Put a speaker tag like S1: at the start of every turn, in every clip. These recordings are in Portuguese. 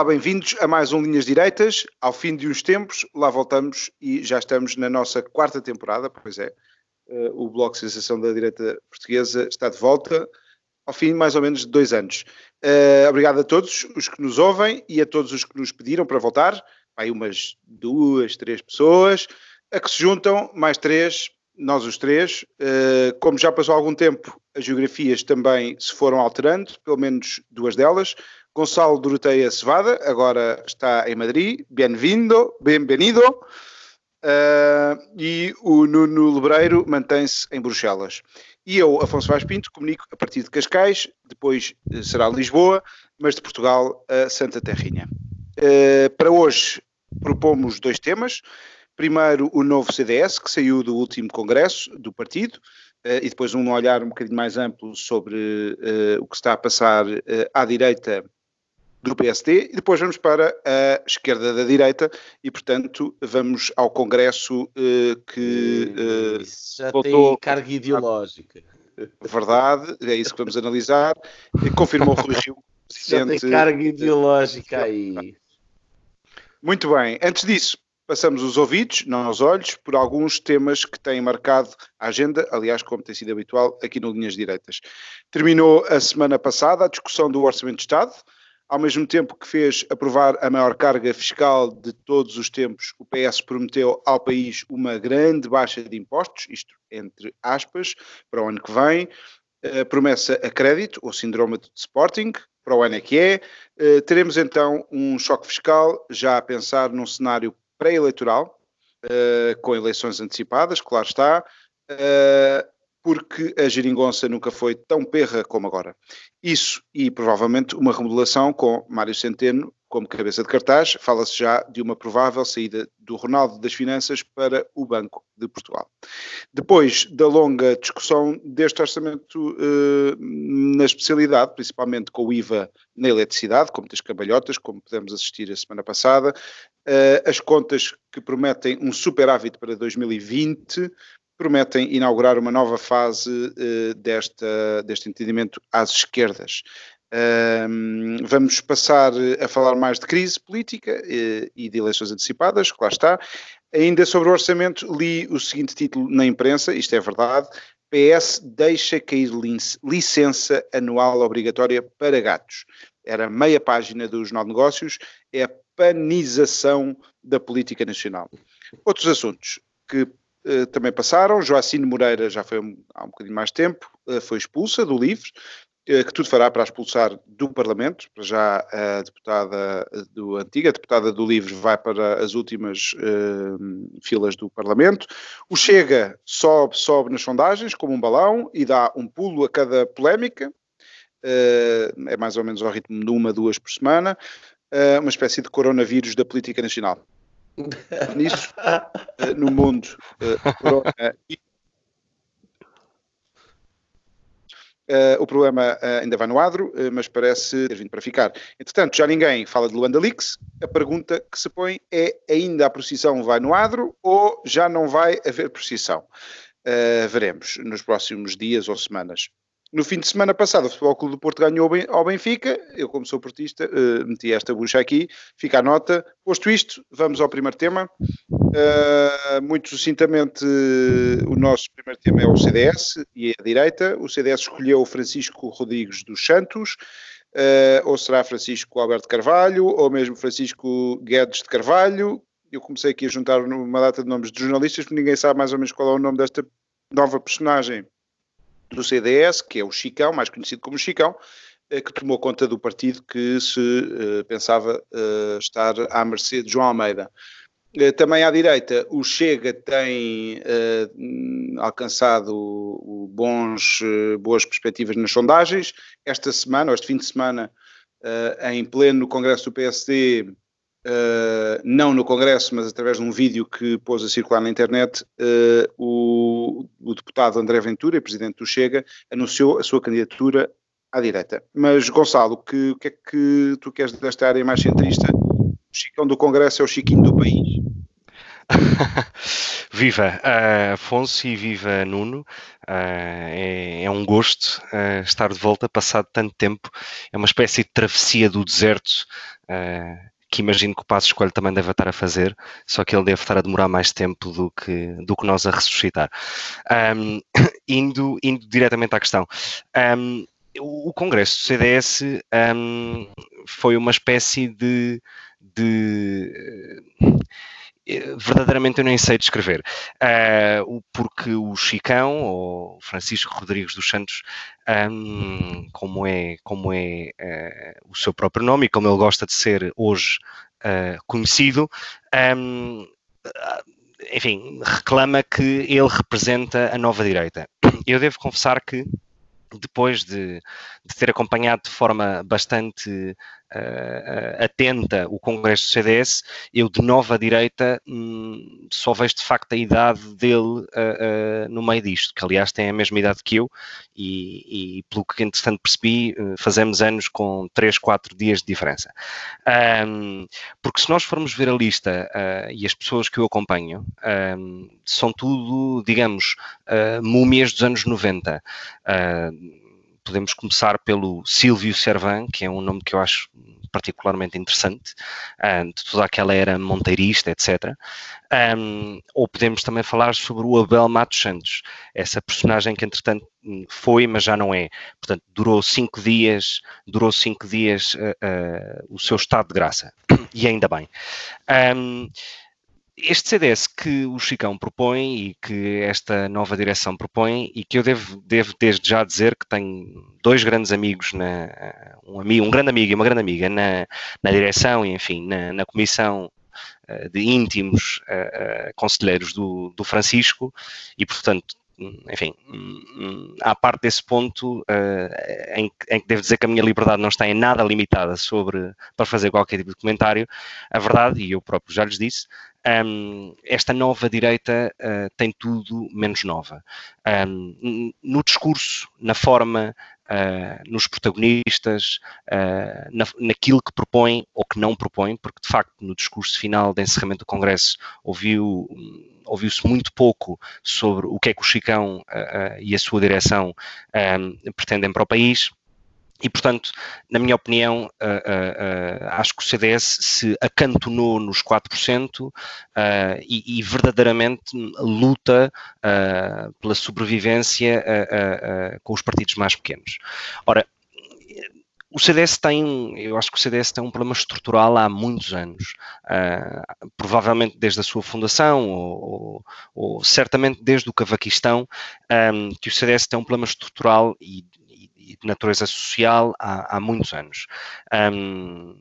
S1: Olá, bem-vindos a mais um Linhas Direitas. Ao fim de uns tempos, lá voltamos e já estamos na nossa quarta temporada, pois é. Uh, o Bloco Sensação da Direita Portuguesa está de volta ao fim mais ou menos de dois anos. Uh, obrigado a todos os que nos ouvem e a todos os que nos pediram para voltar. Aí umas duas, três pessoas, a que se juntam mais três, nós os três. Uh, como já passou algum tempo, as geografias também se foram alterando, pelo menos duas delas. Gonçalo Doroteia Cevada, agora está em Madrid. Bem-vindo, bem-vindo. Uh, e o Nuno Lebreiro mantém-se em Bruxelas. E eu, Afonso Vaz Pinto, comunico a partir de Cascais, depois uh, será Lisboa, mas de Portugal a Santa Terrinha. Para hoje propomos dois temas. Primeiro, o novo CDS, que saiu do último congresso do partido, e depois um olhar um bocadinho mais amplo sobre o que está a passar à direita do PSD e depois vamos para a esquerda da direita e, portanto, vamos ao Congresso que
S2: isso já voltou... tem carga ideológica.
S1: Verdade, é isso que vamos analisar. Confirmou Rui Rio.
S2: Já tem carga ideológica aí.
S1: Muito bem. Antes disso, passamos os ouvidos, não os olhos, por alguns temas que têm marcado a agenda, aliás, como tem sido habitual aqui no Linhas Direitas. Terminou a semana passada a discussão do Orçamento de Estado, ao mesmo tempo que fez aprovar a maior carga fiscal de todos os tempos, o PS prometeu ao país uma grande baixa de impostos, isto entre aspas, para o ano que vem. A promessa a crédito, ou síndrome de Sporting, para o ano é que é. Eh, teremos então um choque fiscal, já a pensar num cenário pré-eleitoral, eh, com eleições antecipadas, claro está. Eh, porque a geringonça nunca foi tão perra como agora. Isso e provavelmente uma remodelação com Mário Centeno como cabeça de cartaz, fala-se já de uma provável saída do Ronaldo das Finanças para o Banco de Portugal. Depois da longa discussão deste orçamento eh, na especialidade, principalmente com o IVA na eletricidade, com muitas cambalhotas, como pudemos assistir a semana passada, eh, as contas que prometem um superávit para 2020, prometem inaugurar uma nova fase uh, desta, deste entendimento às esquerdas. Um, vamos passar a falar mais de crise política uh, e de eleições antecipadas, que lá está. Ainda sobre o orçamento, li o seguinte título na imprensa, isto é verdade, PS deixa cair licença anual obrigatória para gatos. Era meia página do Jornal de Negócios, é a panização da política nacional. Outros assuntos que Uh, também passaram. Joacine Moreira já foi há um bocadinho mais tempo, uh, foi expulsa do LIVRE, que tudo fará para expulsar do Parlamento. Para já a deputada do antiga, a deputada do LIVRE vai para as últimas filas do Parlamento. O Chega sobe, sobe nas sondagens como um balão e dá um pulo a cada polémica. é mais ou menos ao ritmo de uma, duas por semana. uma espécie de coronavírus da política nacional nisso uh, no mundo. Uh, Uh, o problema uh, ainda vai no adro, uh, mas parece ter vindo para ficar. Entretanto, já ninguém fala de Luanda Leaks. A pergunta que se põe é: ainda a procissão vai no adro ou já não vai haver procissão? veremos nos próximos dias ou semanas. No fim de semana passado, o Futebol Clube do Porto ganhou ao Benfica. Eu, como sou portista, uh, meti esta bucha aqui. Fica a nota. Posto isto, vamos ao primeiro tema. Uh, muito sucintamente, uh, o nosso primeiro tema é o CDS e a direita. O CDS escolheu Francisco Rodrigues dos Santos. ou será Francisco Alberto Carvalho, ou mesmo Francisco Guedes de Carvalho. Eu comecei aqui a juntar uma data de nomes de jornalistas, porque ninguém sabe mais ou menos qual é o nome desta nova personagem do CDS, que é o Chicão, mais conhecido como Chicão, eh, que tomou conta do partido que se uh, pensava uh, estar à mercê de João Almeida. Também à direita, o Chega tem alcançado bons, boas perspectivas nas sondagens. Esta semana, ou este fim de semana, em pleno Congresso do PSD, uh, não no Congresso, mas através de um vídeo que pôs a circular na internet, uh, o, o, deputado André Ventura, presidente do Chega, anunciou a sua candidatura à direita. Mas, Gonçalo, que, o que é que tu queres desta área mais centrista? O Chicão do Congresso é o Chiquinho do país.
S3: viva uh, Afonso e viva Nuno. É, é, um gosto estar de volta, passado tanto tempo. É uma espécie de travessia do deserto que imagino que o Passo Escolho também deve estar a fazer, só que ele deve estar a demorar mais tempo do que, do que nós a ressuscitar. Um, indo, indo diretamente à questão. Um, o Congresso do CDS um, foi uma espécie de, de verdadeiramente eu nem sei descrever, uh, porque o Chicão, ou Francisco Rodrigues dos Santos, um, como é, como é uh, o seu próprio nome e como ele gosta de ser hoje uh, conhecido, um, enfim, reclama que ele representa a nova direita. Eu devo confessar que depois de, de, ter acompanhado de forma bastante uh, atenta o Congresso do CDS, eu de nova direita hum, só vejo de facto a idade dele uh, uh, no meio disto, que aliás tem a mesma idade que eu e, e pelo que entretanto percebi, fazemos anos com 3, 4 dias de diferença. Um, porque se nós formos ver a lista e as pessoas que eu acompanho, um, são tudo, digamos, múmias dos anos 90 podemos começar pelo Silvio Servan, que é um nome que eu acho particularmente interessante, um, de toda aquela era monteirista, etc. Um, ou podemos também falar sobre o Abel Matos Santos, essa personagem que entretanto foi, mas já não é. Portanto, durou cinco dias, durou cinco dias uh, uh, o seu estado de graça, e ainda bem. Um, este CDS que o Chicão propõe e que esta nova direção propõe, e que eu devo, devo desde já dizer que tenho dois grandes amigos, na, um, amigo, um grande amigo e uma grande amiga na, na direção e, enfim, na, na comissão uh, de íntimos uh, conselheiros do, do Francisco, e portanto enfim, à parte desse ponto uh, em, em, que devo dizer que a minha liberdade não está em nada limitada sobre para fazer qualquer tipo de comentário, a verdade, e eu próprio já lhes disse, um, esta nova direita uh, tem tudo menos nova. Um, no discurso, na forma, uh, nos protagonistas, uh, na, naquilo que propõe ou que não propõe, porque de facto no discurso final de encerramento do Congresso ouviu ouviu-se muito pouco sobre o que é que o Chicão e a sua direção um, pretendem para o país. E, portanto, na minha opinião, uh, uh, uh, acho que o CDS se acantonou nos 4% e, e, verdadeiramente luta pela sobrevivência com os partidos mais pequenos. Ora, o CDS tem, eu acho que o CDS tem um problema estrutural há muitos anos, uh, provavelmente desde a sua fundação, ou, ou, ou certamente desde o Cavaquistão, um, que o CDS tem um problema estrutural e de natureza social há, há muitos anos. Um,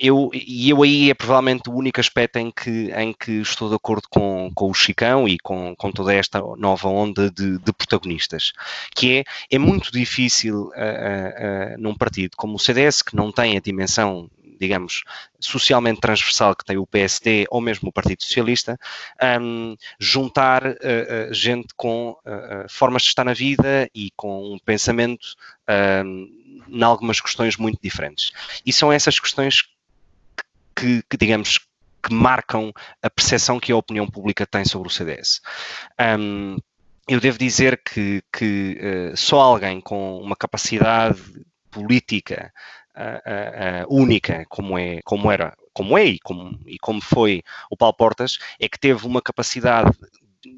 S3: eu, e eu aí é provavelmente o único aspecto em que, em que estou de acordo com, com o Chicão e com, com toda esta nova onda de, de protagonistas, que é, é muito difícil uh, uh, num partido como o CDS, que não tem a dimensão digamos, socialmente transversal que tem o PSD ou mesmo o Partido Socialista, um, juntar uh, gente com uh, formas de estar na vida e com um pensamento um, em algumas questões muito diferentes. E são essas questões que, que digamos, que marcam a percepção que a opinião pública tem sobre o CDS. Um, eu devo dizer que, que só alguém com uma capacidade política uh, uh, única, como, é, como era, como é e como, e como foi o Paulo Portas, é que teve uma capacidade de,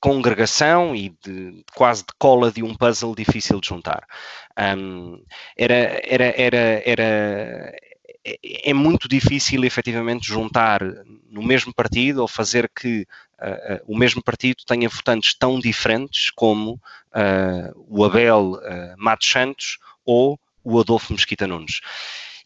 S3: congregação e de quase de cola de um puzzle difícil de juntar. Um, era, era, era, era, é, é muito difícil efetivamente juntar no mesmo partido ou fazer que uh, uh, o mesmo partido tenha votantes tão diferentes como uh, o Abel Matos Santos ou o Adolfo Mesquita Nunes.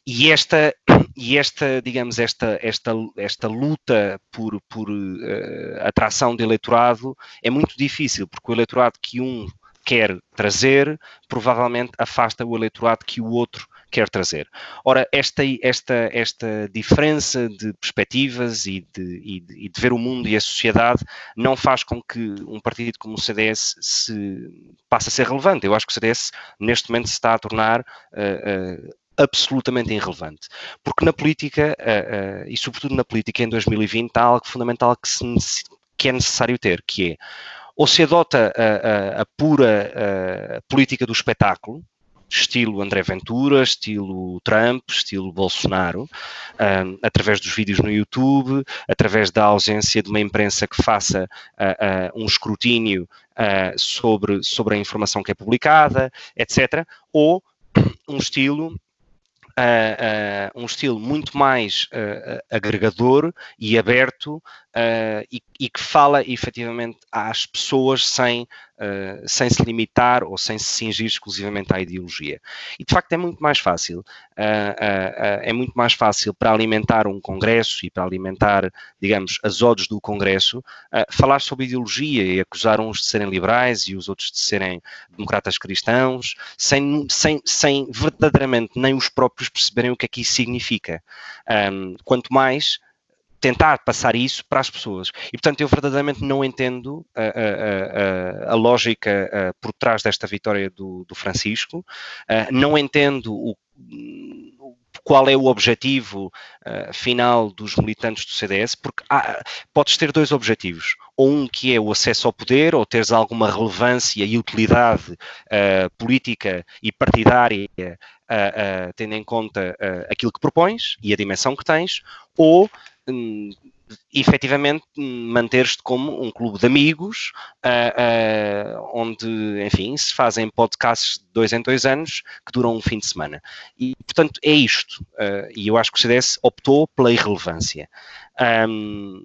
S3: E esta, e esta digamos, esta, esta, esta luta por, por uh, atração de eleitorado é muito difícil, porque o eleitorado que um quer trazer provavelmente afasta o eleitorado que o outro quer trazer. Ora, esta, esta, esta diferença de perspectivas e de, e, de, e de, ver o mundo e a sociedade não faz com que um partido como o CDS se passe a ser relevante. Eu acho que o CDS, neste momento, se está a tornar uh, uh, absolutamente irrelevante. Porque na política, uh, e sobretudo na política em 2020, há algo fundamental que, se, que é necessário ter, que é ou se adota a, a, a pura política do espetáculo, estilo André Ventura, estilo Trump, estilo Bolsonaro, através dos vídeos no YouTube, através da ausência de uma imprensa que faça uh, uh, um escrutínio uh, sobre, sobre a informação que é publicada, etc. Ou um estilo Uh, uh, um estilo muito mais uh, agregador e aberto e, e, que fala efetivamente às pessoas sem uh, sem se limitar ou sem se cingir exclusivamente à ideologia. E de facto é muito mais fácil, uh, uh, é muito mais fácil para alimentar um congresso e para alimentar, digamos, as odes do congresso, falar sobre ideologia e acusar uns de serem liberais e os outros de serem democratas cristãos, sem, sem, sem verdadeiramente nem os próprios perceberem o que é que isso significa. Um, quanto mais tentar passar isso para as pessoas. E, portanto, eu verdadeiramente não entendo a, a, a, a lógica por trás desta vitória do, do Francisco, não entendo o, qual é o objetivo final dos militantes do CDS, porque há, podes ter dois objetivos. Ou um que é o acesso ao poder, ou teres alguma relevância e utilidade política e partidária, tendo em conta aquilo que propões e a dimensão que tens, ou Hum, efetivamente manter-te como um clube de amigos, uh, uh, onde, enfim, se fazem podcasts de dois em dois anos que duram um fim de semana. E, portanto, é isto. Uh, e eu acho que o CDS optou pela irrelevância. Um,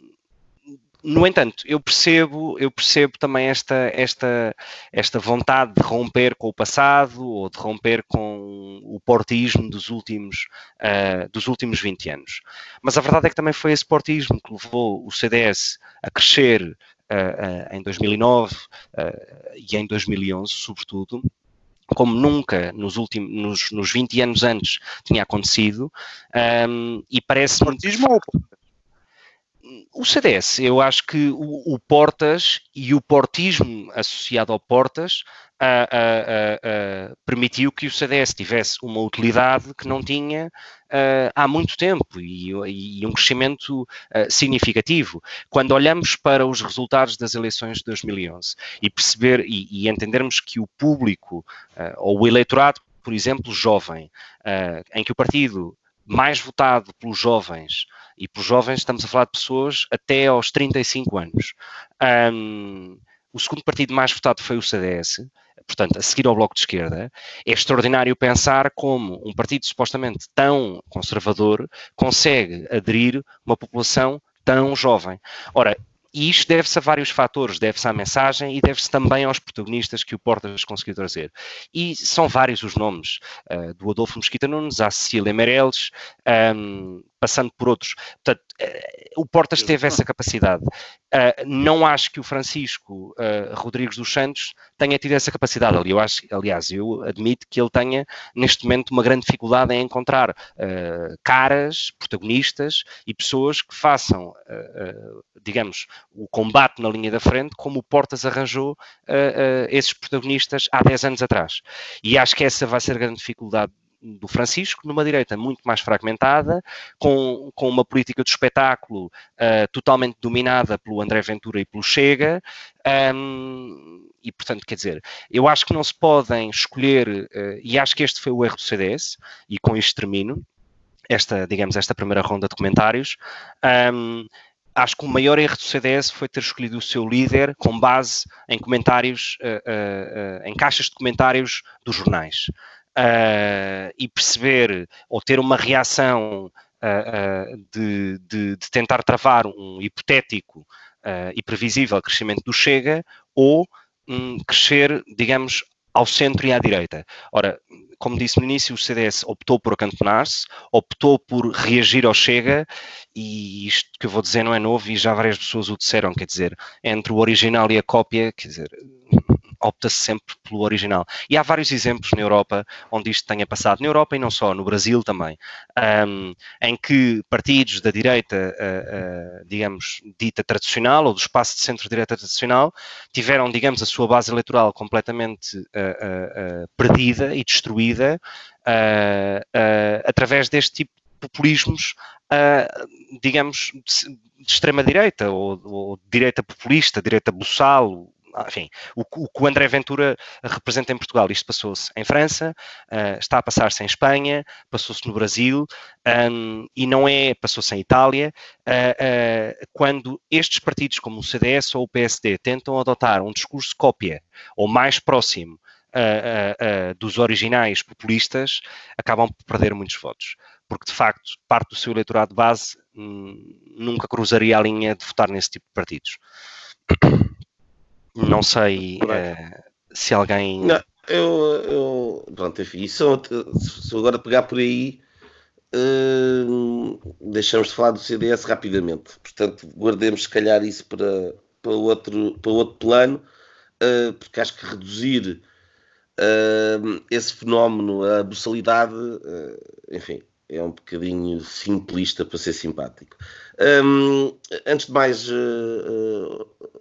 S3: no entanto, eu percebo, eu percebo também esta, esta, esta vontade de romper com o passado ou de romper com o portismo dos últimos, uh, dos últimos 20 anos. Mas a verdade é que também foi esse portismo que levou o CDS a crescer uh, uh, em 2009 e em 2011, sobretudo, como nunca nos últimos nos, nos 20 anos antes tinha acontecido, um, e parece-me o CDS, eu acho que o, o, Portas e o portismo associado ao Portas permitiu que o CDS tivesse uma utilidade que não tinha há muito tempo e, e um crescimento significativo. Quando olhamos para os resultados das eleições de 2011 e perceber e, e entendermos que o público ou o eleitorado, por exemplo, jovem, em que o partido mais votado pelos jovens, e pelos jovens estamos a falar de pessoas até aos 35 anos. Um, o segundo partido mais votado foi o CDS, portanto, a seguir ao Bloco de Esquerda. É extraordinário pensar como um partido supostamente tão conservador consegue aderir uma população tão jovem. Ora, e isto deve-se a vários fatores, deve-se à mensagem e deve-se também aos protagonistas que o Portas conseguiu trazer. E são vários os nomes, uh, do Adolfo Mesquita Nunes à Cecília Meirelles, um, passando por outros. Portanto, uh, o Portas teve essa capacidade. Uh, não acho que o Francisco Rodrigues dos Santos tenha tido essa capacidade. Eu acho, aliás, eu admito que ele tenha, neste momento, uma grande dificuldade em encontrar caras, protagonistas e pessoas que façam, digamos, o combate na linha da frente, como o Portas arranjou esses protagonistas há 10 anos atrás. E acho que essa vai ser a grande dificuldade do Francisco, numa direita muito mais fragmentada, com, com uma política de espetáculo uh, totalmente dominada pelo André Ventura e pelo Chega, um, e portanto, quer dizer, eu acho que não se podem escolher, uh, e acho que este foi o erro do CDS, e com isto termino, esta, digamos, esta primeira ronda de comentários, um, acho que o maior erro do CDS foi ter escolhido o seu líder com base em comentários, uh, uh, em caixas de comentários dos jornais uh, e perceber ou ter uma reação uh, de, de, de, tentar travar um hipotético e previsível crescimento do Chega ou um, crescer, digamos, ao centro e à direita. Ora, como disse no início, o CDS optou por acantonar-se, optou por reagir ao Chega, e isto que eu vou dizer não é novo, e já várias pessoas o disseram, quer dizer, entre o original e a cópia, quer dizer, opta-se sempre pelo original. E há vários exemplos na Europa onde isto tenha passado, na Europa e não só, no Brasil também, um, em que partidos da direita, uh, uh, digamos, dita tradicional, ou do espaço de centro-direita tradicional, tiveram, digamos, a sua base eleitoral completamente uh, perdida e destruída através deste tipo de populismos, digamos, de extrema-direita, ou, ou direita populista, direita buçal, enfim, o, o, que o André Ventura representa em Portugal. Isto passou-se em França, uh, está a passar-se em Espanha, passou-se no Brasil um, e não é, passou-se em Itália, uh, uh, quando estes partidos como o CDS ou o PSD tentam adotar um discurso cópia ou mais próximo dos originais populistas, acabam por perder muitos votos. Porque, de facto, parte do seu eleitorado de base hum, nunca cruzaria a linha de votar nesse tipo de partidos. Não sei uh, se alguém.
S2: Não, eu, eu. Pronto, enfim, isso, se agora pegar por aí, uh, deixamos de falar do CDS rapidamente. Portanto, guardemos se calhar isso para, para, outro, para outro plano, uh, porque acho que reduzir esse fenómeno, a buçalidade, enfim, é um bocadinho simplista para ser simpático. Um, antes de mais, uh, uh,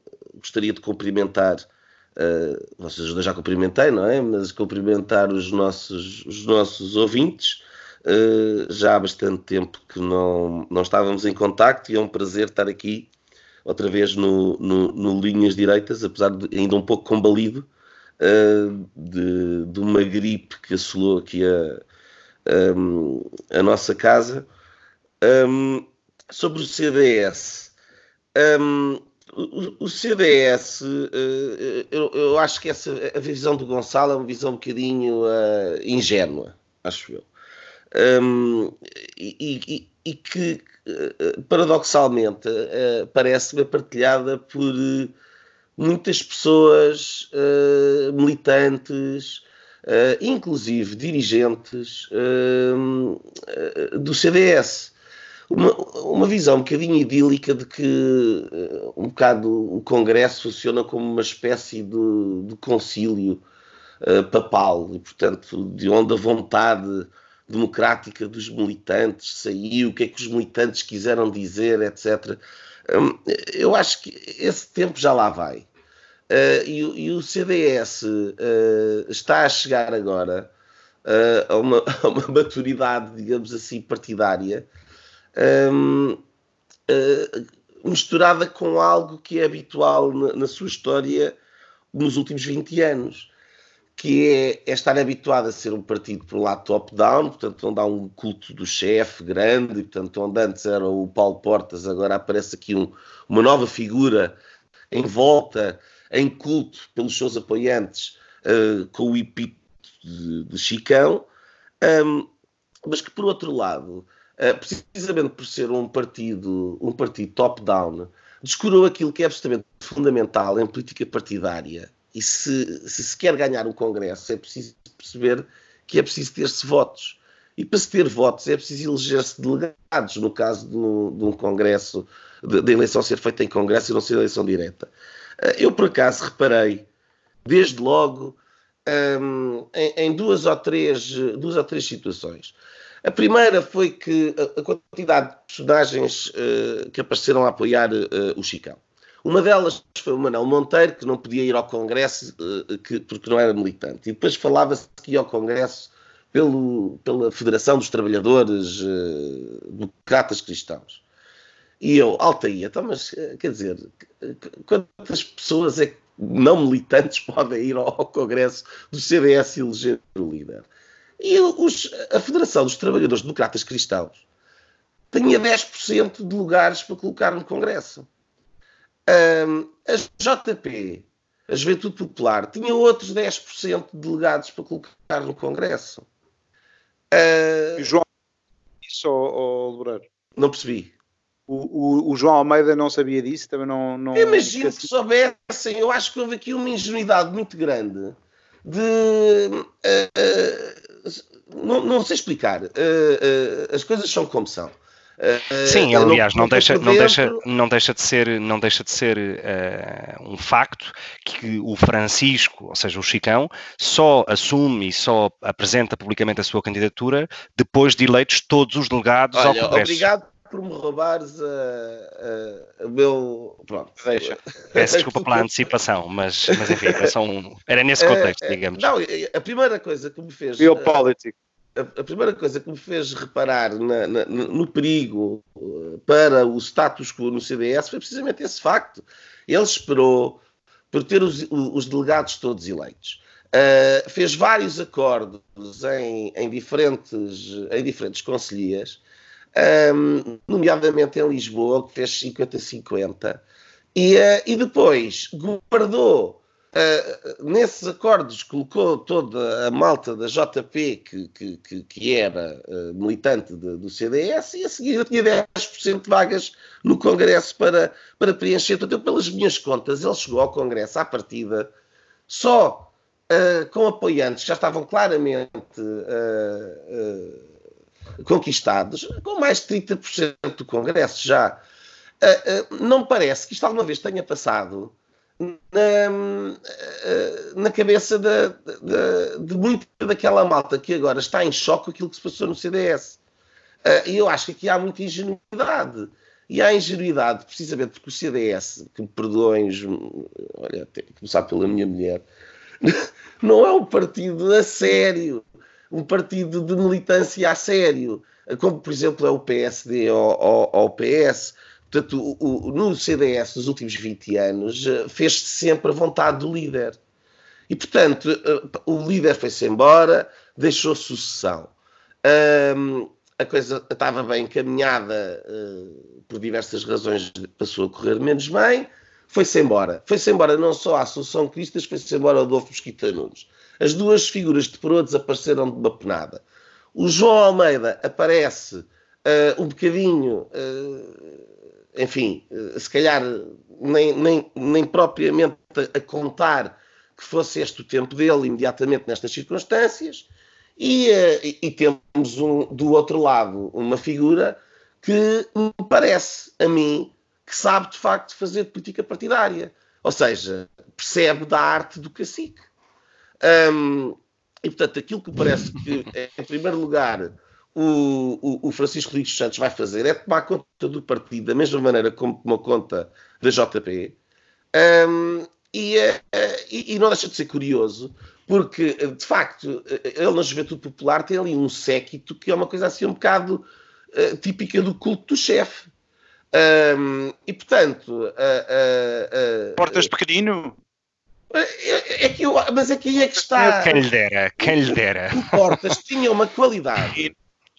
S2: gostaria de cumprimentar, uh, vocês já cumprimentei, não é? Mas cumprimentar os nossos, os nossos ouvintes. Uh, já há bastante tempo que não, não estávamos em contacto e é um prazer estar aqui outra vez no, no, no Linhas Direitas, apesar de ainda um pouco combalido uh, de, de uma gripe que assolou aqui a, um, a nossa casa. Um, sobre o CDS, um, o, CDS, eh, eu, eu, acho que essa, a visão do Gonçalo é uma visão um bocadinho uh, ingênua, acho eu. Um, e, e, e, que, eh, paradoxalmente, uh, parece-me partilhada por muitas pessoas uh, militantes, inclusive dirigentes do CDS uma, uma visão um bocadinho idílica de que uh, um bocado o Congresso funciona como uma espécie de, de concílio uh, papal e, portanto, de onde a vontade democrática dos militantes saiu, o que é que os militantes quiseram dizer, etc. Um, eu acho que esse tempo já lá vai. Uh, e, e, o CDS está a chegar agora a uma, a uma maturidade, digamos assim, partidária um, uh, ah, misturada com algo que é habitual na, na, sua história nos últimos 20 anos, que é, é estar habituado a ser um partido por um lado top-down, portanto onde há um culto do chefe grande, portanto onde antes era o Paulo Portas, agora aparece aqui um, uma nova figura em volta, em culto pelos seus apoiantes, uh, com o epíteto de, de Chicão, um, mas que por outro lado precisamente por ser um partido, um partido top-down, descurou aquilo que é absolutamente fundamental em política partidária. E se, se se quer ganhar um Congresso, é preciso perceber que é preciso ter-se votos. E para se ter votos é preciso eleger-se delegados, no caso de um, de um Congresso, da eleição ser feita em Congresso e não ser eleição direta. Eh, eu, por acaso, reparei, desde logo, um, ehm, em, em, duas, ou três, duas ou três situações. A primeira foi que a, quantidade de personagens uh, que apareceram a apoiar uh, o Chicão. Uma delas foi o Manuel Monteiro, que não podia ir ao Congresso uh, que, porque não era militante. E depois falava-se que ia ao Congresso pelo, pela Federação dos Trabalhadores Democratas Cristãos. E eu, altaía, então, mas quer dizer, quantas pessoas é que não militantes podem ir ao Congresso do CDS e eleger o líder? E os, a Federação dos Trabalhadores Democratas Cristãos tinha 10% de lugares para colocar no Congresso. Um, a JP, a Juventude Popular, tinha outros 10% de delegados para colocar no Congresso.
S1: Uh, João, isso ao, Loureiro?
S2: Não percebi.
S1: O, o, o, João Almeida não sabia disso, também não. não
S2: Imagino que soubessem. Eu acho que houve aqui uma ingenuidade muito grande de. Uh, não, não sei explicar. Uh, as coisas são como são.
S3: Sim, aliás, não, não deixa, não, deixa, não deixa de ser, não deixa de ser uh, um facto que o Francisco, ou seja, o Chicão, só assume e só apresenta publicamente a sua candidatura depois de eleitos todos os delegados
S2: Olha,
S3: ao Congresso.
S2: Obrigado por me roubares o meu. Pronto,
S1: deixa.
S3: Peço desculpa pela antecipação, mas, mas enfim, era, um... era nesse contexto, digamos.
S2: Não, a primeira coisa que me fez.
S1: Geopolítico
S2: a, primeira coisa que me fez reparar na, na, no perigo eh, para o status quo no CDS foi precisamente esse facto. Ele esperou por ter os, os delegados todos eleitos. Uh, fez vários acordos em, em, diferentes, em diferentes conselhias, um, nomeadamente em Lisboa, que fez 50-50, e, uh, e depois guardou Uh, nesses acordos colocou toda a malta da JP que, que, que era uh, militante de, do CDS e a seguir tinha 10% de vagas no Congresso para, para preencher. Portanto, pelas minhas contas, ele chegou ao Congresso à partida só com apoiantes que já estavam claramente conquistados, com mais de 30% do Congresso já. não parece que isto alguma vez tenha passado na, na cabeça de, de, de muita daquela malta que agora está em choque com aquilo que se passou no CDS. Ah, e eu acho que aqui há muita ingenuidade. E há ingenuidade, precisamente porque o CDS, que me perdoem, olha, tenho que começar pela minha mulher, não é um partido a sério, um partido de militância a sério, como por exemplo é o PSD ou, o PS, Portanto, o, o, no CDS, nos últimos 20 anos, eh, fez-se sempre a vontade do líder. E, portanto, eh, o líder foi-se embora, deixou sucessão. Um, a coisa estava bem encaminhada, uh, por diversas razões, passou a correr menos bem, foi-se embora. Foi-se embora não só a Assunção Cristas, foi-se embora o Adolfo Mosquita Nunes. As duas figuras de Perua desapareceram de uma penada. O João Almeida aparece uh, um bocadinho. Uh, enfim, eh, se calhar nem, nem, nem propriamente a contar que fosse este o tempo dele imediatamente nestas circunstâncias, e, e temos um, do outro lado uma figura que me parece a mim que sabe de facto fazer política partidária, ou seja, percebe da arte do cacique. Um, e portanto, aquilo que parece que, em primeiro lugar, o, o, o, Francisco Rodrigues Santos vai fazer é tomar conta do partido da mesma maneira como tomou conta da JP. Um, e, uh, e, e, não deixa de ser curioso, porque de facto ele na Juventude Popular tem ali um séquito que é uma coisa assim um bocado uh, típica do culto do chefe. Um, e portanto. Uh,
S1: Portas pequenino?
S2: É, é que eu, mas é que aí é que está.
S3: Quem lhe dera, quem lhe dera.
S2: O Portas tinha uma qualidade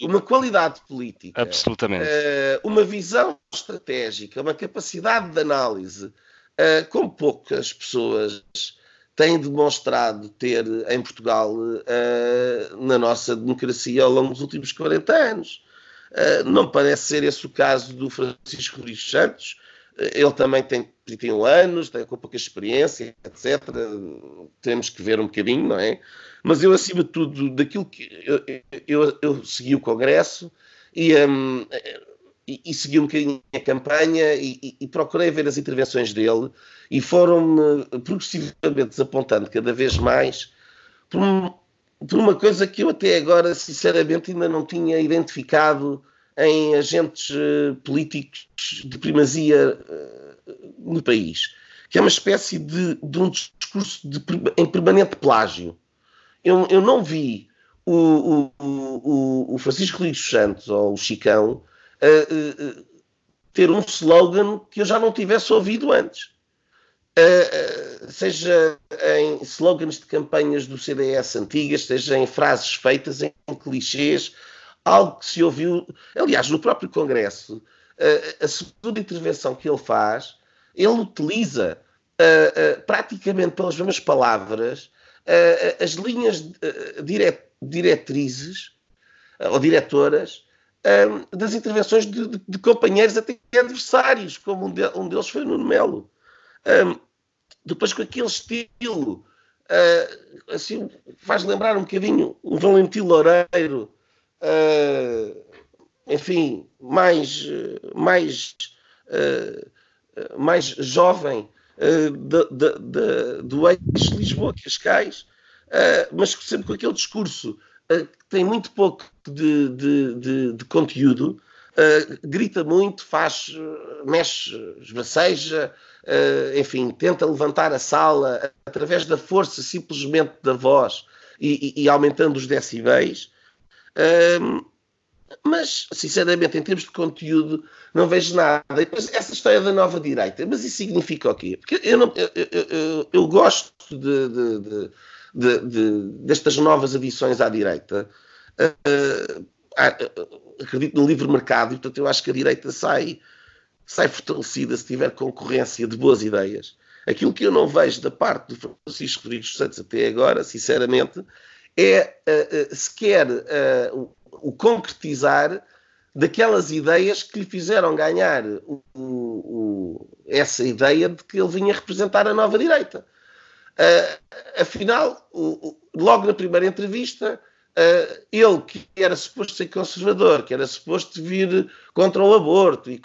S2: uma qualidade política,
S3: Absolutamente.
S2: Uh, uma visão estratégica, uma capacidade de análise, uh, como poucas pessoas têm demonstrado ter em Portugal uh, na nossa democracia ao longo dos últimos 40 anos. não parece ser esse o caso do Francisco Rodrigues Santos. Ele também tem 31 anos, tem com pouca experiência, etc. Temos que ver um bocadinho, não é? Mas eu, acima de tudo, daquilo que. Eu, eu, eu segui o Congresso e, um, e, e, segui um bocadinho a campanha e, e, procurei ver as intervenções dele e foram-me progressivamente desapontando cada vez mais por, por uma coisa que eu até agora, sinceramente, ainda não tinha identificado em agentes uh, políticos de primazia uh, no país, que é uma espécie de, de um discurso de, em permanente plágio eu, eu não vi o, o, o, Francisco Rodrigues Santos ou o Chicão uh, ter um slogan que eu já não tivesse ouvido antes. Uh, seja em slogans de campanhas do CDS antigas, seja em frases feitas, em clichês, algo que se ouviu, aliás, no próprio Congresso, a segunda intervenção que ele faz, ele utiliza praticamente pelas mesmas palavras as linhas dire diretrizes ou diretoras das intervenções de, de, de, companheiros até adversários, como um, de, um deles foi Nuno Melo. Depois com aquele estilo, assim, faz lembrar um bocadinho o Valentim Loureiro, uh, enfim, mais, mais, uh, mais jovem uh, de, de, de, do eixo Lisboa-Cascais, uh, mas sempre com aquele discurso que tem muito pouco de, de conteúdo, grita muito, faz, mexe, esbraceja, enfim, tenta levantar a sala através da força simplesmente da voz e, e, e aumentando os decibéis. Mas, sinceramente, em termos de conteúdo, não vejo nada. Essa história da nova direita, mas isso significa o quê? Porque eu, não, eu, eu, eu gosto de, de, de, de, destas novas adições à direita. Uh, acredito no livre mercado e, portanto, eu acho que a direita sai, sai fortalecida se tiver concorrência de boas ideias. Aquilo que eu não vejo da parte do Francisco Rodrigues Santos até agora, sinceramente, é uh, uh, sequer uh, o concretizar daquelas ideias que lhe fizeram ganhar o, o, essa ideia de que ele vinha representar a nova direita. Afinal, o, logo na primeira entrevista, uh, ele que era suposto ser conservador, que era suposto vir contra o aborto e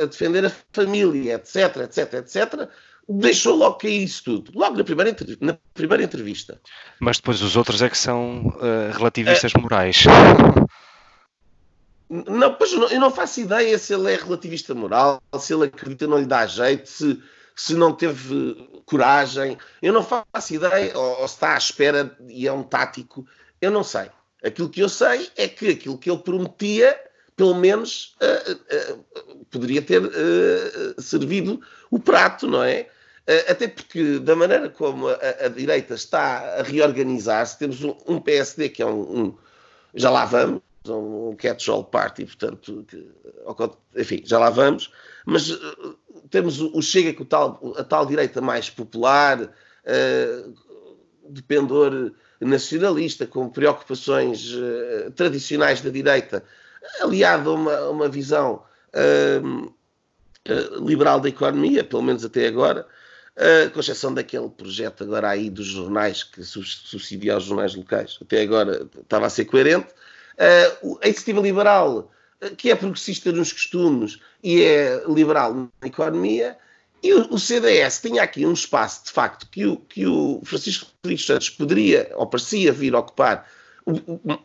S2: a defender a família, etc, etc, etc, deixou logo cair isso tudo, logo na primeira, na primeira entrevista.
S3: Mas depois os outros é que são relativistas morais.
S2: Não, pois eu não, eu não, faço ideia se ele é relativista moral, se ele acredita não lhe dá jeito, se, se não teve coragem. Eu não faço ideia, ou, ou se está à espera e é um tático. Eu não sei. Aquilo que eu sei é que aquilo que ele prometia, pelo menos, uh, uh, poderia ter uh, servido o prato, não é? Até porque, da maneira como a, a, direita está a reorganizar-se, temos um, um, PSD que é um, um já lá vamos, um catch-all party, portanto, que, enfim, já lá vamos, mas uh, temos o, Chega com tal, a tal direita mais popular, uh, de pendor nacionalista, com preocupações uh, tradicionais da direita, aliado a uma, uma visão liberal da economia, pelo menos até agora, Uh, com exceção daquele projeto agora aí dos jornais que subsidia os jornais locais, até agora estava a ser coerente, Uh, a iniciativa liberal, uh, que é progressista nos costumes e é liberal na economia, e o, o, CDS tinha aqui um espaço, de facto, que o, que o Francisco Rodrigues Santos poderia, ou parecia vir ocupar,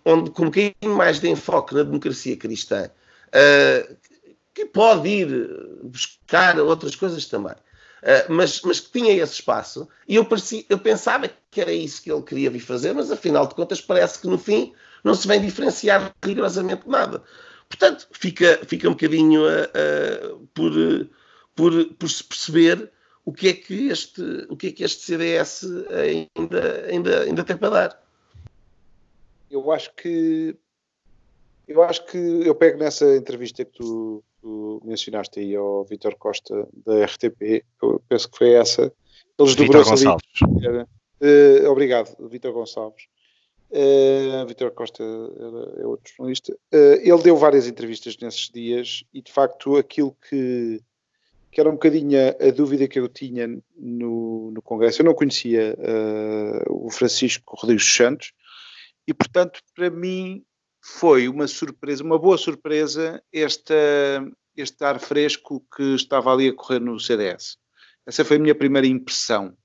S2: onde, com um bocadinho mais de enfoque na democracia cristã, uh, que pode ir buscar outras coisas também. Uh, mas, mas que tinha esse espaço, e eu, eu pensava que era isso que ele queria vir fazer, mas afinal de contas parece que no fim não se vem diferenciar rigorosamente nada. Portanto, fica, fica um bocadinho uh, uh, por, por, por se perceber o que é que este, o que é que este CDS ainda, ainda, ainda tem para dar.
S1: Eu acho que eu acho que eu pego nessa entrevista que tu, tu mencionaste aí ao Vitor Costa da RTP, eu penso que foi essa.
S3: Eles Vitor Gonçalves.
S1: Ali, uh, obrigado, Vitor Gonçalves. Uh, Vitor Costa é outro jornalista. Uh, ele deu várias entrevistas nesses dias e, de facto, aquilo que, que era um bocadinho a, a dúvida que eu tinha no, no Congresso, eu não conhecia uh, o Francisco Rodrigues Santos e, portanto, para mim foi uma surpresa, uma boa surpresa, este ar fresco que estava ali a correr no CDS. Essa foi a minha primeira impressão.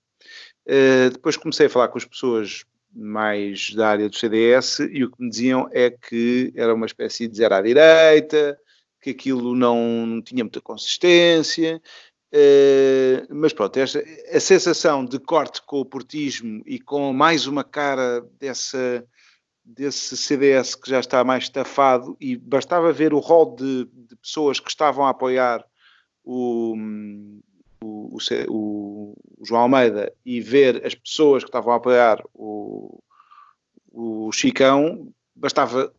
S1: depois comecei a falar com as pessoas mais da área do CDS e o que me diziam é que era uma espécie de zero à direita, que aquilo não tinha muita consistência, uh, mas pronto, esta, a sensação de corte com o portismo e com mais uma cara dessa, desse CDS que já está mais estafado e bastava ver o rol de, de pessoas que estavam a apoiar o, o, o, o, João Almeida e ver as pessoas que estavam a apoiar o, o Chicão, bastava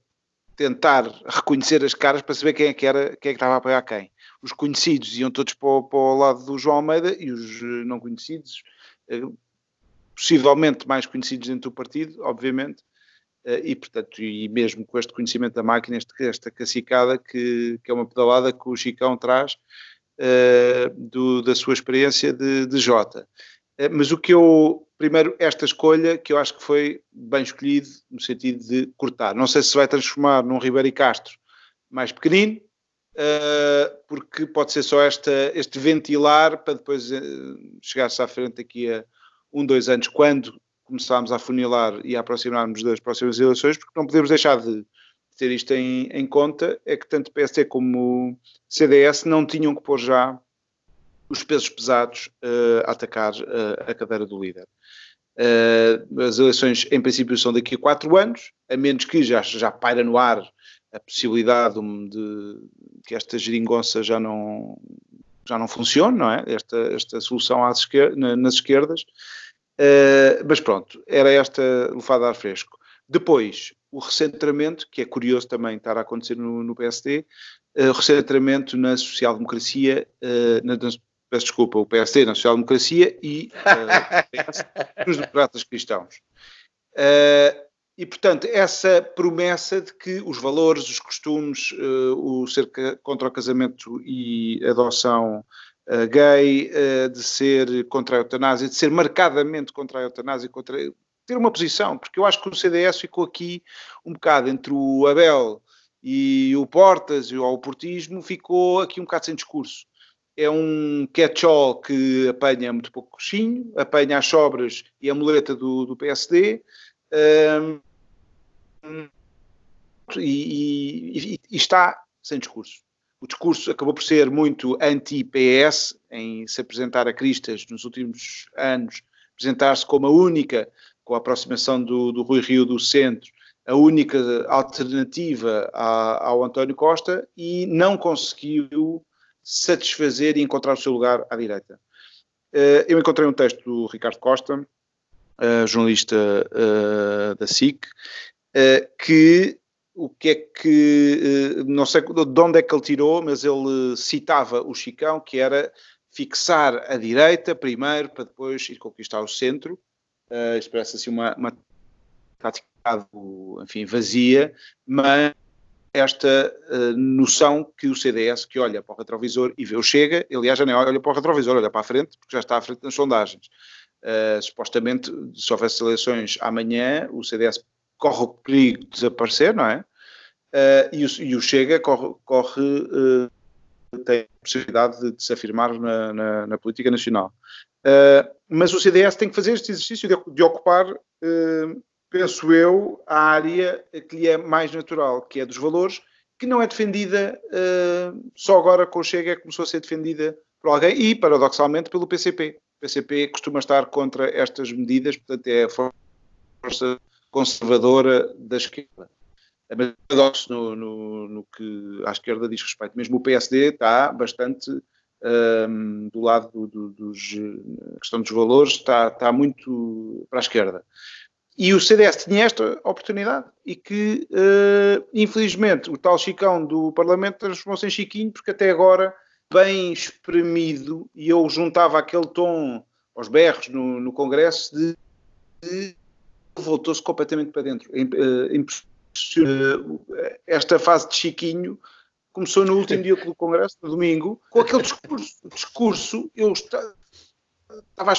S1: tentar reconhecer as caras para saber quem é que era, quem é que estava a apoiar quem. Os conhecidos iam todos para o, para o lado do João Almeida e os não conhecidos, eh, possivelmente mais conhecidos dentro do partido, obviamente, eh, e portanto, e mesmo com este conhecimento da máquina, esta cacicada que, que é uma pedalada que o Chicão traz, uh, do, da sua experiência de, de Jota. Uh, mas o que eu, primeiro, esta escolha que eu acho que foi bem escolhido no sentido de cortar. Não sei se vai transformar num Ribeiro e Castro mais pequenino, uh, porque pode ser só esta, este ventilar para depois chegar-se à frente daqui a um, dois anos, quando começarmos a funilar e a aproximarmos das próximas eleições, porque não podemos deixar de ter isto em, em conta, é que tanto PSD como CDS não tinham que pôr já os pesos pesados uh, a atacar uh, a cadeira do líder. Uh, as eleições, em princípio, são daqui a quatro anos, a menos que já, já paira no ar a possibilidade de, que esta geringonça já não, já não funcione, não é? Esta, esta solução esquer nas esquerdas. Uh, mas pronto, era esta lefada de ar fresco. Depois, o recentramento, que é curioso também estar a acontecer no, no PSD, uh, o recentramento na social-democracia, uh, na, peço desculpa, o PSD na social-democracia e uh, nos democratas cristãos. E, portanto, essa promessa de que os valores, os costumes, o ser contra o casamento e adoção uh, gay, de ser contra a eutanásia, de ser marcadamente contra a eutanásia, contra, ter uma posição, porque eu acho que o CDS ficou aqui um bocado entre o Abel e o Portas e o portismo, ficou aqui um bocado sem discurso é um catch-all que apanha muito pouco coxinho, apanha as sobras e a muleta do, do PSD. Um, e, e, e, está sem discurso. O discurso acabou por ser muito anti-PS, em se apresentar a Cristas nos últimos anos, apresentar-se como a única, com a aproximação do, do Rui Rio do Centro, a única alternativa a, ao António Costa e não conseguiu satisfazer e encontrar o seu lugar à direita. Eh, eu encontrei um texto do Ricardo Costa, eh, jornalista eh, da SIC, que o que é que, não sei de onde é que ele tirou, mas ele citava o Chicão, que era fixar a direita primeiro, para depois ir conquistar o centro. Isto parece assim uma, uma tática, enfim, vazia, mas esta uh, noção que o CDS que olha para o retrovisor e vê o Chega, aliás já nem olha para o retrovisor, olha para a frente, porque já está à frente nas sondagens. Uh, supostamente, se houvesse eleições amanhã, o CDS corre o perigo de desaparecer, não é? Uh, e, o, e, o, Chega corre, corre tem a possibilidade de, se afirmar na, na, na política nacional. mas o CDS tem que fazer este exercício de, de ocupar penso eu, a área que lhe é mais natural, que é dos valores, que não é defendida uh, só agora com o Chega, é começou a ser defendida por alguém e, paradoxalmente, pelo PCP. O PCP costuma estar contra estas medidas, portanto, é a força conservadora da esquerda. É paradoxo no, no, no, que à esquerda diz respeito. Mesmo o PSD está bastante um, do lado do, do, dos. A questão dos valores está, está muito para a esquerda. E o CDS tinha esta oportunidade e que, uh, infelizmente, o tal Chicão do Parlamento transformou-se em Chiquinho, porque até agora, bem espremido, e eu juntava aquele tom aos berros no, no Congresso, de, de voltou-se completamente para dentro. Uh, esta fase de Chiquinho começou no último dia do Congresso, no domingo, com aquele discurso. Discurso, eu estava a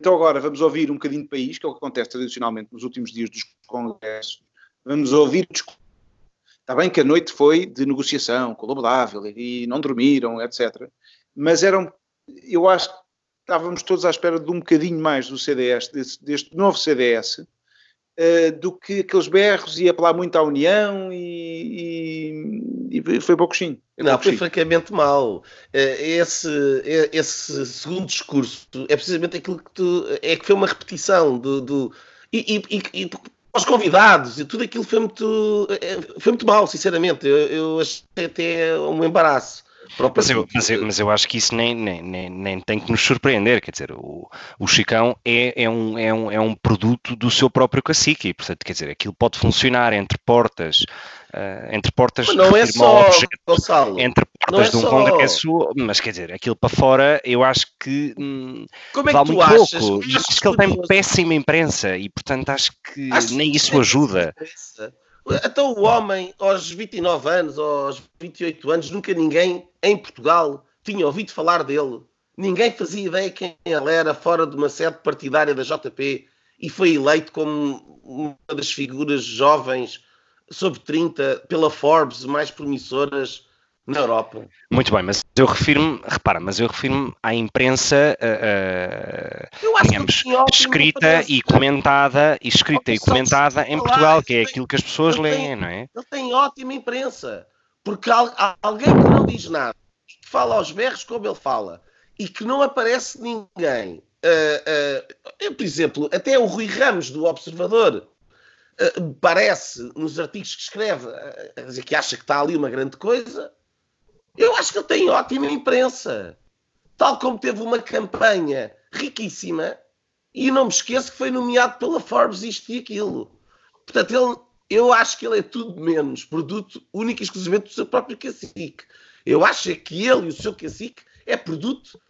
S1: então agora vamos ouvir um bocadinho de país, que é o que acontece tradicionalmente nos últimos dias dos congressos. Vamos ouvir Está bem que a noite foi de negociação colaborável e não dormiram, etc. Mas eram, eu acho que estávamos todos à espera de um bocadinho mais do CDS, deste novo CDS, uh, do que aqueles berros e apelar muito à União e, e, e foi pouquinho.
S2: Não, foi francamente mau. Eh, esse, eh, esse segundo discurso é precisamente aquilo que tu. É que foi uma repetição do. do e, e, e os convidados e tudo aquilo foi muito. Foi muito mau, sinceramente. Eu, eu achei até um embaraço.
S3: Mas eu, mas, eu, mas eu, acho que isso nem, nem, nem, nem, tem que nos surpreender, quer dizer, o, o Chicão é, é, um, é, um, é um produto do seu próprio cacique, e, portanto, quer dizer, aquilo pode funcionar entre portas, uh, entre portas
S2: mas não é só, objeto, Gonçalo,
S3: entre portas é de um congresso, mas quer dizer, aquilo para fora eu acho que hum, Como é vale que muito achas? pouco, e acho que ele tem péssima imprensa, e portanto acho que acho nem que isso ajuda. Imprensa
S2: então o homem, aos 29 anos, aos 28 anos, nunca ninguém em Portugal tinha ouvido falar dele. Ninguém fazia ideia quem ele era fora de uma sede partidária da JP e foi eleito como uma das figuras jovens sobre 30 pela Forbes mais promissoras na Europa.
S3: Muito bem, mas eu refiro-me, repara, mas eu refiro-me à imprensa, uh, digamos, escrita e comentada, e escrita e comentada em Portugal, que é aquilo que as pessoas leem, não é?
S2: Ele tem ótima imprensa, porque alguém que não diz nada, que fala aos berros como ele fala, e que não aparece ninguém. Uh, uh, por exemplo, até o Rui Ramos do Observador parece nos artigos que escreve que acha que está ali uma grande coisa eu acho que ele tem ótima imprensa. Tal como teve uma campanha riquíssima, e não me esqueço que foi nomeado pela Forbes isto e aquilo. Portanto, ele, eu acho que ele é tudo menos produto único e exclusivamente do seu próprio cacique. Eu acho é que ele e o seu cacique é produto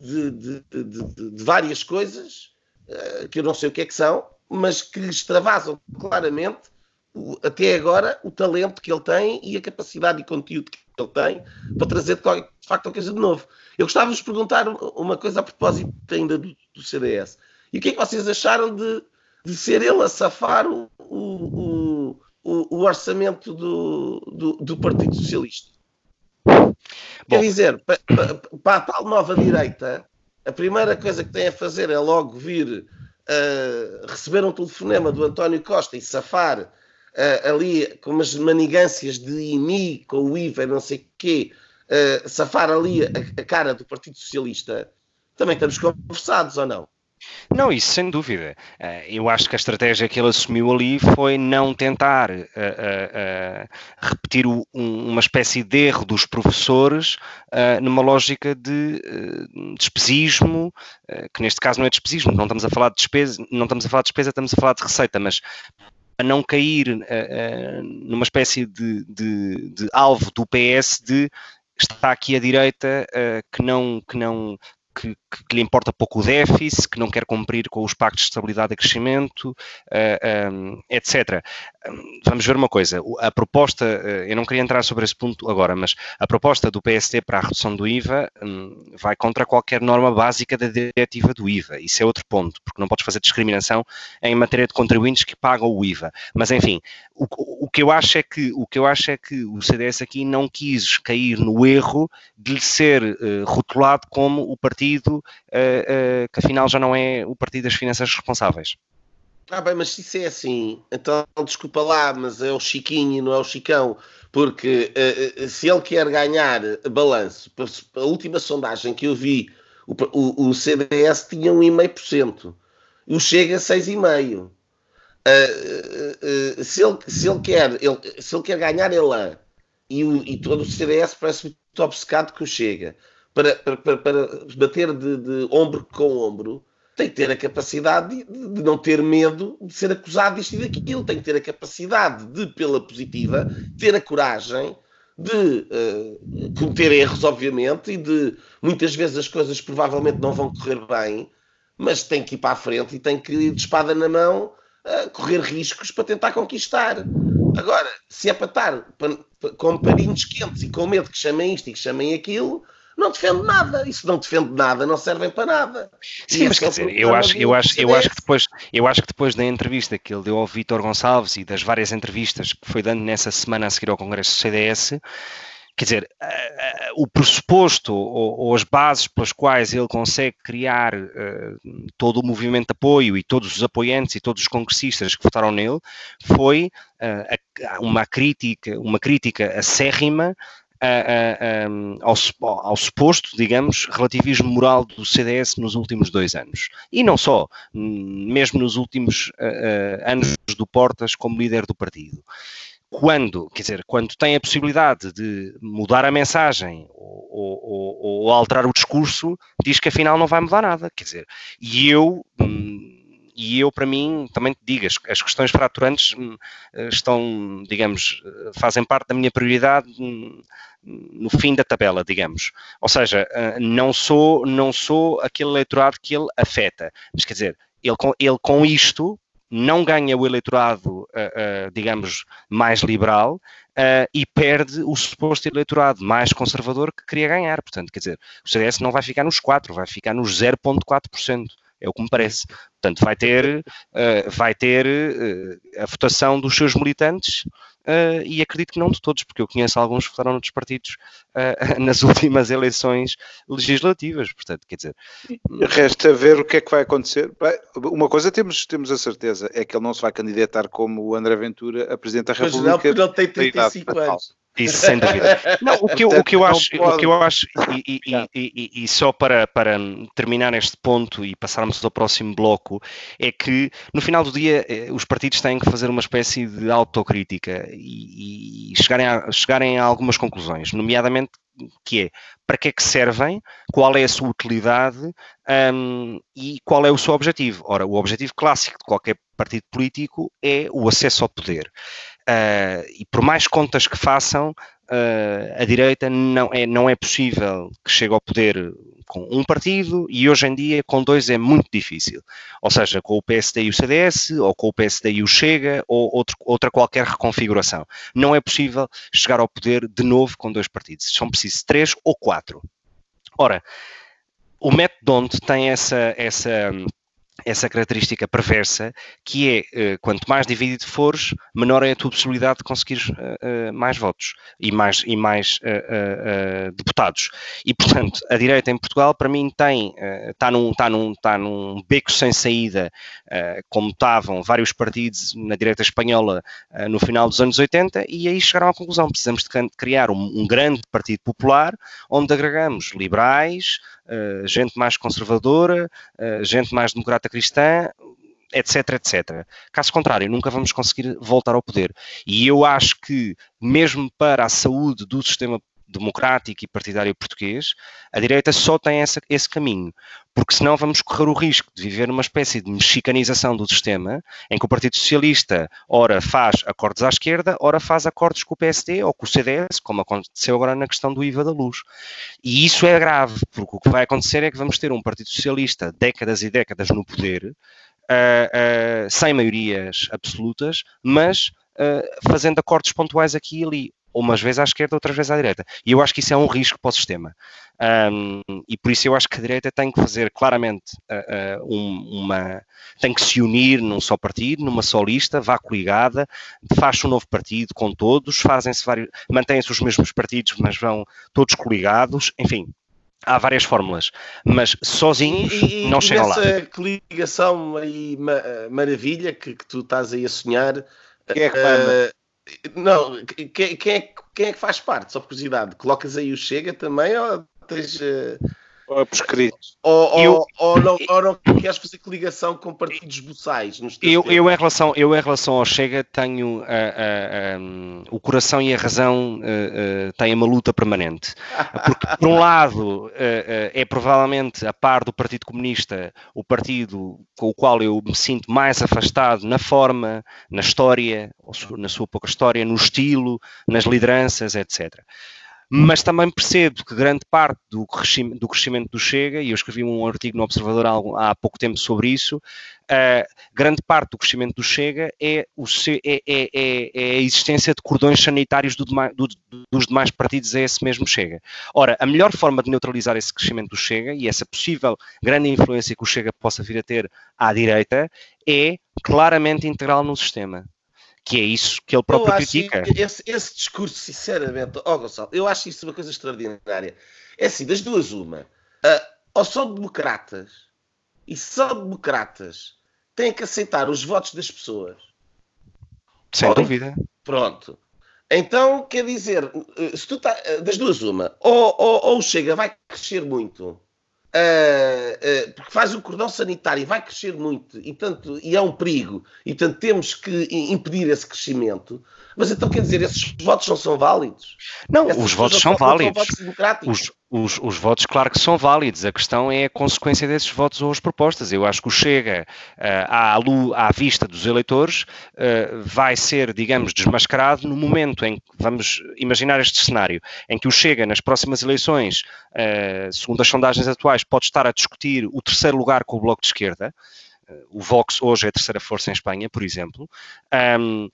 S2: de, de, de, de várias coisas, uh, que eu não sei o que é que são, mas que extravasam claramente até agora o talento que ele tem e a capacidade e conteúdo que ele tem para trazer de facto uma coisa de novo. Eu gostava de vos perguntar uma coisa a propósito ainda do, do CDS. E o que é que vocês acharam de, de ser ele a safar o, o, o, o orçamento do, do, do, Partido Socialista? Bom. Quer dizer, para, para, para a tal nova direita, a primeira coisa que tem a fazer é logo vir uh, receber um telefonema do António Costa e safar uh, ali com umas manigâncias de IMI, com o IVA, não sei o quê, uh, safar ali a, a, cara do Partido Socialista, também estamos conversados ou não?
S3: Não, isso sem dúvida. Eh, eu acho que a estratégia que ele assumiu ali foi não tentar uh, uh, uh, repetir o, um, uma espécie de erro dos professores numa lógica de despesismo, que neste caso não é despesismo, não estamos a falar de despesa, não estamos a falar de despesa, estamos a falar de receita, mas a não cair uh, uh, numa espécie de, de, de, alvo do PS de está aqui a direita uh, que não que não que, que, lhe importa pouco o déficit, que não quer cumprir com os pactos de estabilidade e crescimento, uh, um, etc. Vamos ver uma coisa, a proposta, uh, eu não queria entrar sobre esse ponto agora, mas a proposta do PSD para a redução do IVA um, vai contra qualquer norma básica da diretiva do IVA. Isso é outro ponto, porque não podes fazer discriminação em matéria de contribuintes que pagam o IVA. Mas enfim, o, o, que eu acho é que o que eu acho é que o CDS aqui não quis cair no erro de lhe ser uh, rotulado como o partido uh, que afinal já não é o partido das finanças responsáveis.
S2: Ah, bem, mas se isso é assim, então desculpa lá, mas é o Chiquinho e não é o Chicão, porque uh, se ele quer ganhar balanço, a última sondagem que eu vi, o, o, o CDS tinha 1,5%, o Chega 6,5%. Uh, uh, se, ele, se, ele quer, ele, se ele quer ganhar ele e, o, e todo o CDS parece muito obcecado que o Chega para, para, para bater de, de, ombro com ombro, tem que ter a capacidade de, de, não ter medo de ser acusado disto e daquilo, tem que ter a capacidade de, pela positiva, ter a coragem de uh, cometer erros, obviamente, e de muitas vezes as coisas provavelmente não vão correr bem, mas tem que ir para a frente e tem que ir de espada na mão uh, correr riscos para tentar conquistar. Agora, se é para estar com paninhos quentes e com medo que chamem isto e que chamem aquilo, não defende nada. Isso não defende nada, não servem para nada.
S3: Sim, mas quer dizer, eu acho, eu, acho, eu, acho que depois, eu acho que depois da entrevista que ele deu ao Vítor Gonçalves e das várias entrevistas que foi dando nessa semana a seguir ao Congresso do CDS, quer dizer, uh, uh, o pressuposto ou, ou, as bases pelas quais ele consegue criar uh, todo o movimento de apoio e todos os apoiantes e todos os congressistas que votaram nele foi uma crítica, uma crítica acérrima ao, ao, suposto, digamos, relativismo moral do CDS nos últimos dois anos. E não só, mesmo nos últimos uh, anos do Portas como líder do partido. Quando, quer dizer, quando tem a possibilidade de mudar a mensagem ou, ou, ou alterar o discurso, diz que afinal não vai mudar nada. Quer dizer, e eu. Hum, e eu, para mim, também te digo, as, as questões fraturantes hum, estão, digamos, fazem parte da minha prioridade hum, no fim da tabela, digamos. Ou seja, eh, não sou, não sou aquele eleitorado que ele afeta. Mas quer dizer, ele com, ele com isto não ganha o eleitorado, digamos, mais liberal e perde o suposto eleitorado mais conservador que queria ganhar. Portanto, quer dizer, o CDS não vai ficar nos 4, vai ficar nos 0,4%. É o que me parece. Portanto, vai ter, uh, vai ter uh, a votação dos seus militantes uh, e acredito que não de todos, porque eu conheço alguns que votaram noutros partidos nas últimas eleições legislativas. Portanto, quer dizer.
S1: Resta ver o que é que vai acontecer. Uma coisa temos, temos a certeza, é que ele não se vai candidatar como o André Ventura a Presidente da República. Mas não,
S2: porque ele tem 35 anos.
S3: Isso, sem dúvida. Não, o que eu, o que eu acho, o que eu acho e, e, e, e, só para, para terminar este ponto e passarmos ao próximo bloco, é que no final do dia eh, os partidos têm que fazer uma espécie de autocrítica e, chegarem, a, chegarem a algumas conclusões, nomeadamente que é para que é que servem, qual é a sua utilidade um, e qual é o seu objetivo. Ora, o objetivo clássico de qualquer partido político é o acesso ao poder. Uh, e por mais contas que façam, uh, a direita não é, não é possível que chegue ao poder com um partido e hoje em dia com dois é muito difícil. Ou seja, com o PSD e o CDS, ou com o PSD e o Chega, ou outro, outra qualquer reconfiguração. Não é possível chegar ao poder de novo com dois partidos. São precisos três ou quatro. Ora, o método onde tem essa, essa essa característica perversa que é, eh, quanto mais dividido fores, menor é a tua possibilidade de conseguir uh, uh, mais votos e mais, e mais uh, deputados. E, portanto, a direita em Portugal, para mim, tem, está num, tá num, tá num beco sem saída, como estavam vários partidos na direita espanhola no final dos anos 80, e aí chegaram à conclusão, precisamos de criar um, um grande partido popular, onde agregamos liberais, uh, gente mais conservadora, uh, gente mais democrata cristã, etc, etc. Caso contrário, nunca vamos conseguir voltar ao poder. E eu acho que, mesmo para a saúde do sistema democrático e partidário português, a direita só tem essa, esse caminho, porque senão vamos correr o risco de viver numa espécie de mexicanização do sistema, em que o Partido Socialista ora faz acordos à esquerda, ora faz acordos com o PSD ou com o CDS, como aconteceu agora na questão do IVA da luz. E isso é grave, porque o que vai acontecer é que vamos ter um Partido Socialista décadas e décadas no poder, uh, uh, sem maiorias absolutas, mas uh, fazendo acordos pontuais aqui e ali umas vezes à esquerda, outras vezes à direita. E eu acho que isso é um risco para o sistema. Um, e por isso eu acho que a direita tem que fazer claramente uh, uh, um, uma. tem que se unir num só partido, numa só lista, vá coligada, faz um novo partido com todos, fazem-se vários. mantêm-se os mesmos partidos, mas vão todos coligados, enfim. Há várias fórmulas, mas sozinhos e, e, não chegam lá.
S2: Essa coligação aí, maravilha que, que, tu estás aí a sonhar,
S1: quem é que uh,
S2: não, quem, quem, é, quem é que faz parte? Só por curiosidade, colocas aí o Chega também ou tens. Uh
S1: por escrito.
S2: Ou, eu, ou, ou, não, ou não queres fazer coligação com partidos buçais?
S3: Eu, eu, em relação, eu, em relação ao Chega, tenho uh, uh, um, o coração e a razão uh, têm uma luta permanente. Porque, por um lado, é provavelmente, a par do Partido Comunista, o partido com o qual eu me sinto mais afastado na forma, na história, na sua pouca história, no estilo, nas lideranças, etc mas também percebo que grande parte do crescimento, do crescimento do Chega, e eu escrevi um artigo no Observador há, há pouco tempo sobre isso, uh, grande parte do crescimento do Chega é, o, é, é, é, é a existência de cordões sanitários do do, dos demais partidos a esse mesmo Chega. Ora, a melhor forma de neutralizar esse crescimento do Chega e essa possível grande influência que o Chega possa vir a ter à direita é claramente integral no sistema que é isso que ele próprio eu critica.
S2: Esse, esse, discurso, sinceramente, ó oh, Gonçalo, eu acho isso uma coisa extraordinária. É assim, das duas, uma, uh, ou são democratas, e são democratas, têm que aceitar os votos das pessoas.
S3: Sem Podem? dúvida.
S2: Pronto. Então, quer dizer, se tu tá, das duas, uma, ou, ou, ou Chega vai crescer muito Uh, uh, porque faz um cordão sanitário e vai crescer muito e, tanto, e é um perigo e portanto temos que impedir esse crescimento. Mas então quer dizer esses votos não são válidos?
S3: Não Essas os votos são válidos. são votos os, os, os, votos, claro que são válidos, a questão é a consequência desses votos ou as propostas. Eu acho que o Chega, uh, à, à vista dos eleitores, uh, vai ser, digamos, desmascarado no momento em que, vamos imaginar este cenário, em que o Chega, nas próximas eleições, uh, segundo as sondagens atuais, pode estar a discutir o terceiro lugar com o Bloco de Esquerda. o Vox hoje é a terceira força em Espanha, por exemplo. Um,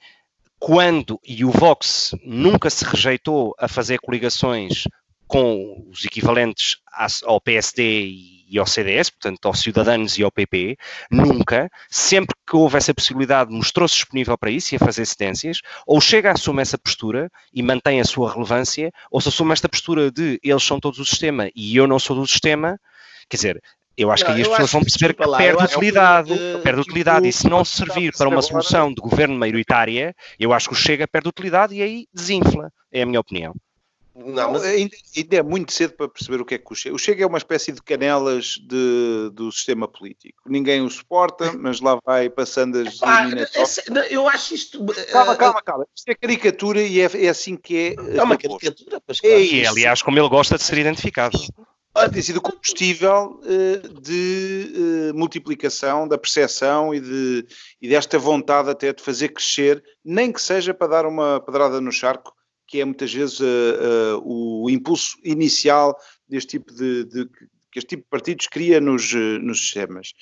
S3: quando, e o Vox nunca se rejeitou a fazer coligações com os equivalentes ao PSD e ao CDS, portanto aos Cidadãos e ao PP, nunca, sempre que houve essa possibilidade, mostrou-se disponível para isso e a fazer cedências, ou chega a assumir essa postura e mantém a sua relevância, ou se assume esta postura de eles são todos o sistema e eu não sou do sistema, quer dizer, eu acho não, que aí as pessoas vão perceber que, perde utilidade, é perde utilidade, e se não servir para uma solução de governo maioritária, eu acho que o Chega perde utilidade e aí desinfla, é a minha opinião.
S1: Não, mas ainda, ainda, é muito cedo para perceber o que é que o Chega. O Chega é uma espécie de canelas de, do sistema político. Ninguém o suporta, mas lá vai passando as eliminatórias.
S2: Eu acho isto.
S1: Calma, calma, calma. Isto é caricatura e é, é assim que é.
S2: É uma caricatura.
S3: É e, aliás, como ele gosta de ser identificado.
S1: Olha, tem sido combustível uh, de uh, multiplicação da percepção e, de, e desta vontade até de fazer crescer, nem que seja para dar uma pedrada no charco, que é muitas vezes uh, o impulso inicial deste tipo de, de, que este tipo de partidos cria nos, nos sistemas.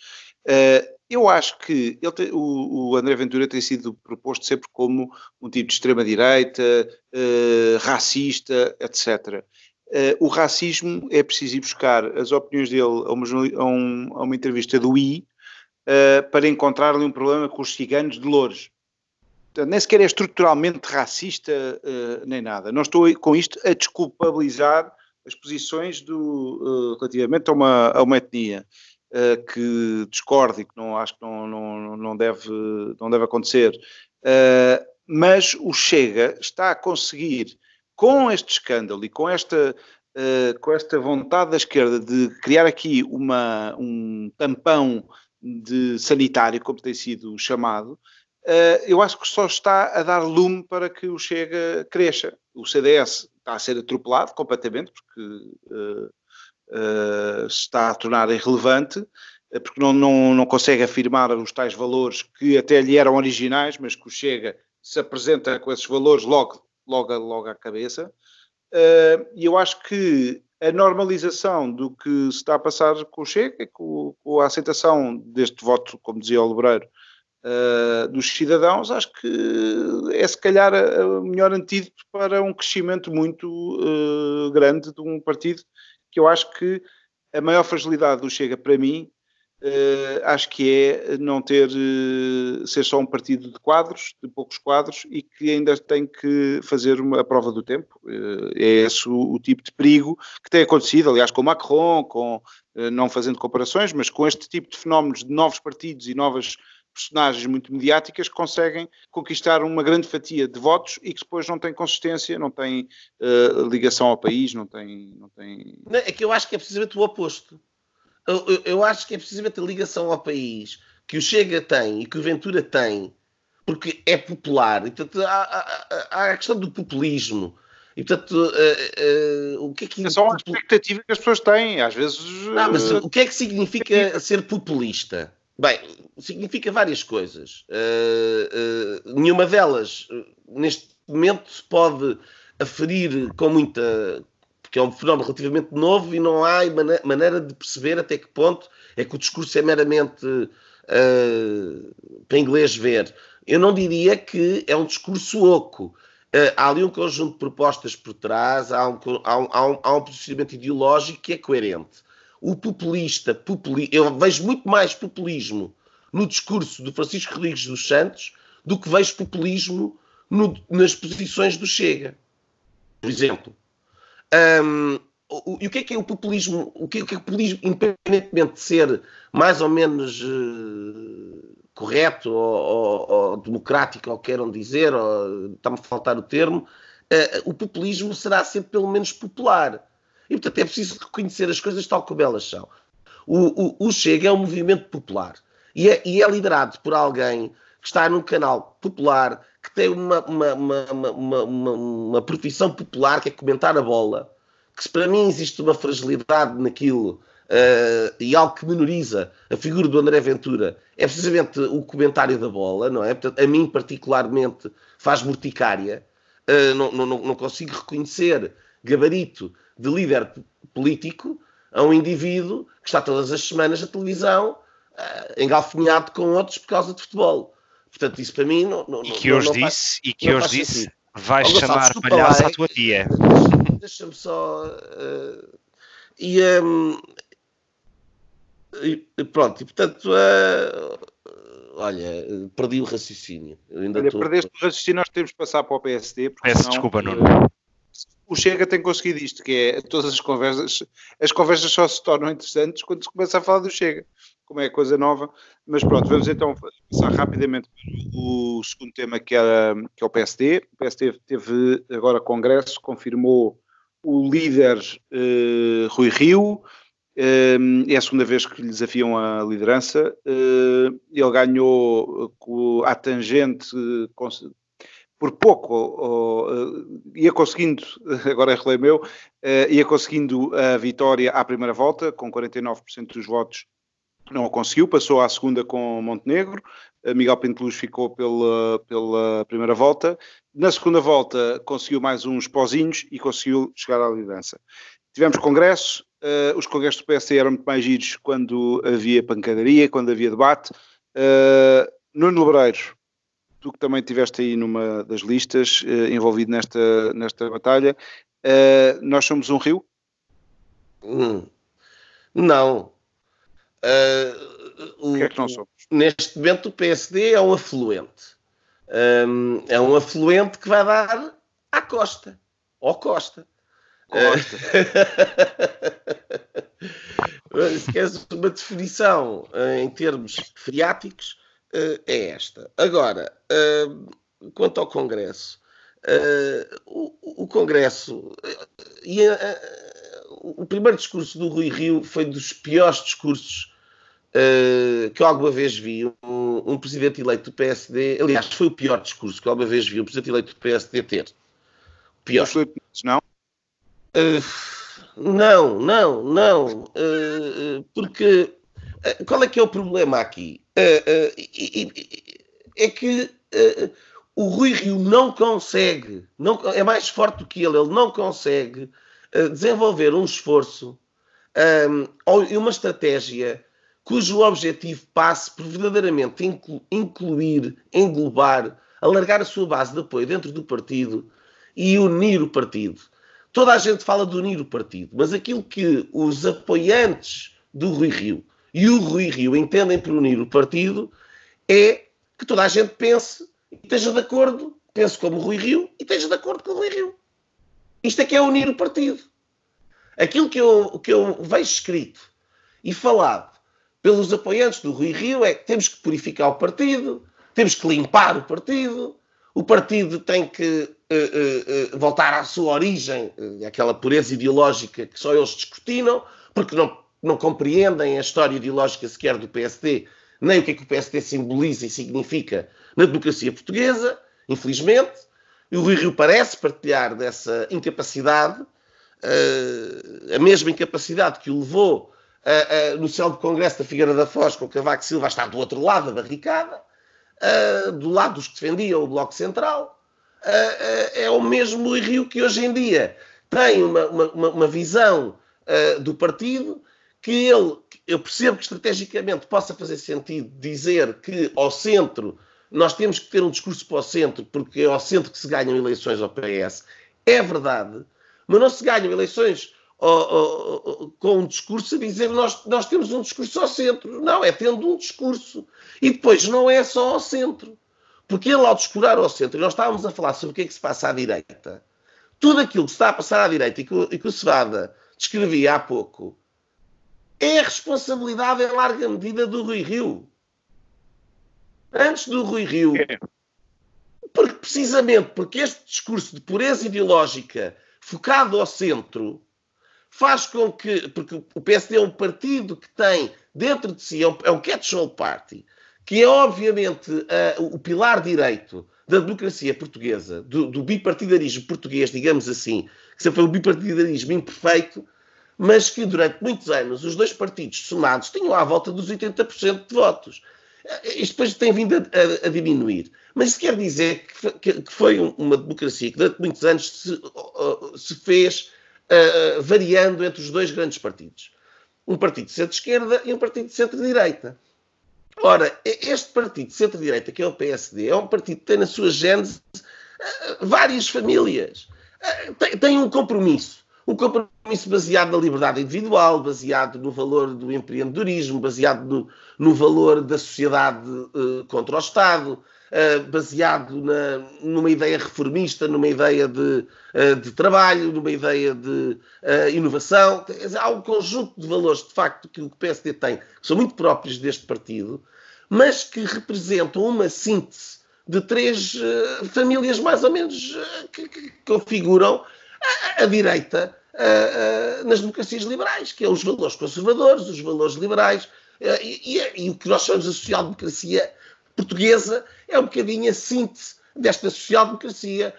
S1: eu acho que te, o, o, André Ventura tem sido proposto sempre como um tipo de extrema-direita, racista, etc. Uh, o racismo é preciso ir buscar as opiniões dele a uma, a um, a uma entrevista do I uh, para encontrar-lhe um problema com os ciganos de Louros. Nem sequer é estruturalmente racista uh, nem nada. Não estou com isto a desculpabilizar as posições do, relativamente a uma, a uma etnia que discordo e que não acho que não, não, não, deve, não deve acontecer. mas o Chega está a conseguir com este escândalo e com esta, uh, com esta vontade da esquerda de criar aqui uma, um tampão de sanitário, como tem sido chamado, uh, eu acho que só está a dar lume para que o Chega cresça. O CDS está a ser atropelado completamente, porque se está a tornar irrelevante, porque não, não, não consegue afirmar os tais valores que até lhe eram originais, mas que o Chega se apresenta com esses valores logo logo, logo à cabeça. E eu acho que a normalização do que se está a passar com o Chega, com, com a aceitação deste voto, como dizia o Lebreiro, uh, dos cidadãos, acho que é se calhar o melhor antídoto para um crescimento muito uh, grande de um partido que eu acho que a maior fragilidade do Chega para mim Uh, acho que é não ter uh, ser só um partido de quadros, de poucos quadros e que ainda tem que fazer uma prova do tempo. Uh, é esse o, o, tipo de perigo que tem acontecido, aliás, com Macron, com não fazendo comparações, mas com este tipo de fenómenos de novos partidos e novas personagens muito mediáticas que conseguem conquistar uma grande fatia de votos e que depois não têm consistência, não têm ligação ao país, não têm, não têm.
S2: É que eu acho que é precisamente o oposto eu, eu, acho que é precisamente a ligação ao país que o Chega tem e que o Ventura tem, porque é popular. E, portanto, há, há, há a questão do populismo. E, portanto, uh, uh, o que é que...
S1: É só uma expectativa que as pessoas têm, às vezes...
S2: Não, mas uh, o que é que significa ser populista? Bem, significa várias coisas. nenhuma delas, neste momento, se pode aferir com muita porque é um fenómeno relativamente novo e não há maneira de perceber até que ponto é que o discurso é meramente uh, para inglês ver. Eu não diria que é um discurso oco. Uh, há ali um conjunto de propostas por trás, há um, há um, há um, há um posicionamento ideológico que é coerente. O populista, populi eu vejo muito mais populismo no discurso do Francisco Rodrigues dos Santos do que vejo populismo no, nas posições do Chega. Por exemplo, um, o, e o que é que é o populismo? O que é, o que é o populismo, independentemente de ser mais ou menos uh, correto ou, ou, ou, democrático, ou queiram dizer, está-me a faltar o termo, uh, o populismo será sempre pelo menos popular. E portanto é preciso reconhecer as coisas tal como elas são. O, o, o Chega é um movimento popular e é, e é liderado por alguém que está num canal popular, que tem uma, uma, uma, uma, uma, profissão popular que é comentar a bola, que para mim existe uma fragilidade naquilo uh, e algo que menoriza a figura do André Ventura é precisamente o comentário da bola, não é? Portanto, a mim particularmente faz morticária, uh, não, não, não consigo reconhecer gabarito de líder político a um indivíduo que está todas as semanas na televisão uh, engalfinhado com outros por causa de futebol. Portanto, isso para mim não. não
S3: e que hoje disse, faz, e que hoje disse, vais chamar palhaço à tua tia.
S2: deixa-me só. Uh, e, um, e, pronto, e portanto, uh, olha, perdi o raciocínio.
S1: olha, tô... perdeste o raciocínio, nós temos que passar para o PSD.
S3: Peço senão, desculpa, Nuno.
S1: O Chega tem conseguido isto, que é todas as conversas, as conversas só se tornam interessantes quando se começa a falar do Chega, como é coisa nova. Mas pronto, vamos então passar rapidamente o segundo tema, que é, que é o PSD. O PSD teve agora congresso, confirmou o líder uh, Rui Rio, uh, é a segunda vez que lhe desafiam a liderança. Uh, ele ganhou à tangente, por pouco, ia conseguindo, agora é meu, ia conseguindo a vitória à primeira volta, com 49% dos votos não o conseguiu, passou à segunda com Montenegro, Miguel Pinteluz ficou pela, pela primeira volta, na segunda volta conseguiu mais uns pozinhos e conseguiu chegar à liderança. Tivemos congressos, uh, os congressos do PSD eram muito mais giros quando havia pancadaria, quando havia debate. Uh, Nuno Lebreiro, tu que também estiveste aí numa das listas, uh, envolvido nesta, nesta batalha, nós somos um rio?
S2: Hum, não.
S1: o que é que não somos?
S2: Neste momento o PSD é um afluente um, é um afluente que vai dar à costa. Ou costa. Costa. Se queres uma definição uh, em termos freáticos, uh, é esta. Agora, uh, quanto ao Congresso, o, o, Congresso e o primeiro discurso do Rui Rio foi dos piores discursos uh, que eu alguma vez vi um, um, presidente eleito do PSD, aliás, foi o pior discurso que eu alguma vez vi um presidente eleito do PSD ter.
S1: Pior. Não?
S2: Uh, não, não, não. Uh, porque qual é que é o problema aqui? É que o Rui Rio não consegue, não, é mais forte do que ele, ele não consegue desenvolver um esforço e uma estratégia cujo objetivo passe por verdadeiramente incluir, englobar, alargar a sua base de apoio dentro do partido e unir o partido. Toda a gente fala de unir o partido, mas aquilo que os apoiantes do Rui Rio e o Rui Rio entendem por unir o partido é que toda a gente pense e esteja de acordo, pense como Rui Rio e esteja de acordo com o Rui Rio. Isto é que é unir o partido. Aquilo que eu, que eu vejo escrito e falado pelos apoiantes do Rui Rio é que temos que purificar o partido, temos que limpar o partido, o partido tem que uh, uh, uh, voltar à sua origem, aquela pureza ideológica que só eles descortinam, porque não, não compreendem a história ideológica sequer do PSD, nem o que é que o PSD simboliza e significa na democracia portuguesa, infelizmente. E o Rui Rio parece partilhar dessa incapacidade, a mesma incapacidade que o levou uh, uh, no céu do Congresso da Figueira da Foz, com o Cavaco Silva está do outro lado da barricada, uh, do lado dos que defendiam o Bloco Central. é o mesmo Rio que hoje em dia tem uma, uma, uma visão do partido que ele, eu percebo que estrategicamente possa fazer sentido dizer que ao centro nós temos que ter um discurso para o centro, porque é ao centro que se ganham eleições ao PS. É verdade, mas não se ganham eleições com um discurso a dizer nós, nós temos um discurso ao centro. Não, é tendo um discurso. E depois não é só ao centro. Porque ele, ao descurar ao centro, e nós estávamos a falar sobre o que é que se passa à direita, tudo aquilo que se está a passar à direita e que, e que o Cevada descrevia há pouco, é a responsabilidade em larga medida do Rui Rio. Antes do Rui Rio. É. Porque, precisamente porque este discurso de pureza ideológica focado ao centro faz com que, porque o PSD é um partido que tem dentro de si, é um, é um catch-all party, que é obviamente uh, o pilar direito da democracia portuguesa, do, do, bipartidarismo português, digamos assim, que sempre foi um bipartidarismo imperfeito, mas que durante muitos anos os dois partidos somados tinham à volta dos 80% de votos. Isto depois tem vindo a, a, a, diminuir. Mas isso quer dizer que, que, que, foi uma democracia que durante muitos anos se, se fez uh, variando entre os dois grandes partidos. Um partido de centro-esquerda e um partido de centro-direita. Ora, este partido de centro-direita, que é o PSD, é um partido que tem na sua gênese uh, várias famílias. tem, tem um compromisso. Um compromisso baseado na liberdade individual, baseado no valor do empreendedorismo, baseado no, no valor da sociedade uh, contra o Estado, uh, baseado na, numa ideia reformista, numa ideia de, uh, de trabalho, numa ideia de inovação. Há um conjunto de valores, de facto, que o PSD tem, que são muito próprios deste partido, mas que representam uma síntese de três famílias mais ou menos que, que, configuram a direita uh, nas democracias liberais, que é os valores conservadores, os valores liberais, e, e, e, o que nós chamamos de social-democracia portuguesa é um bocadinho a síntese desta social-democracia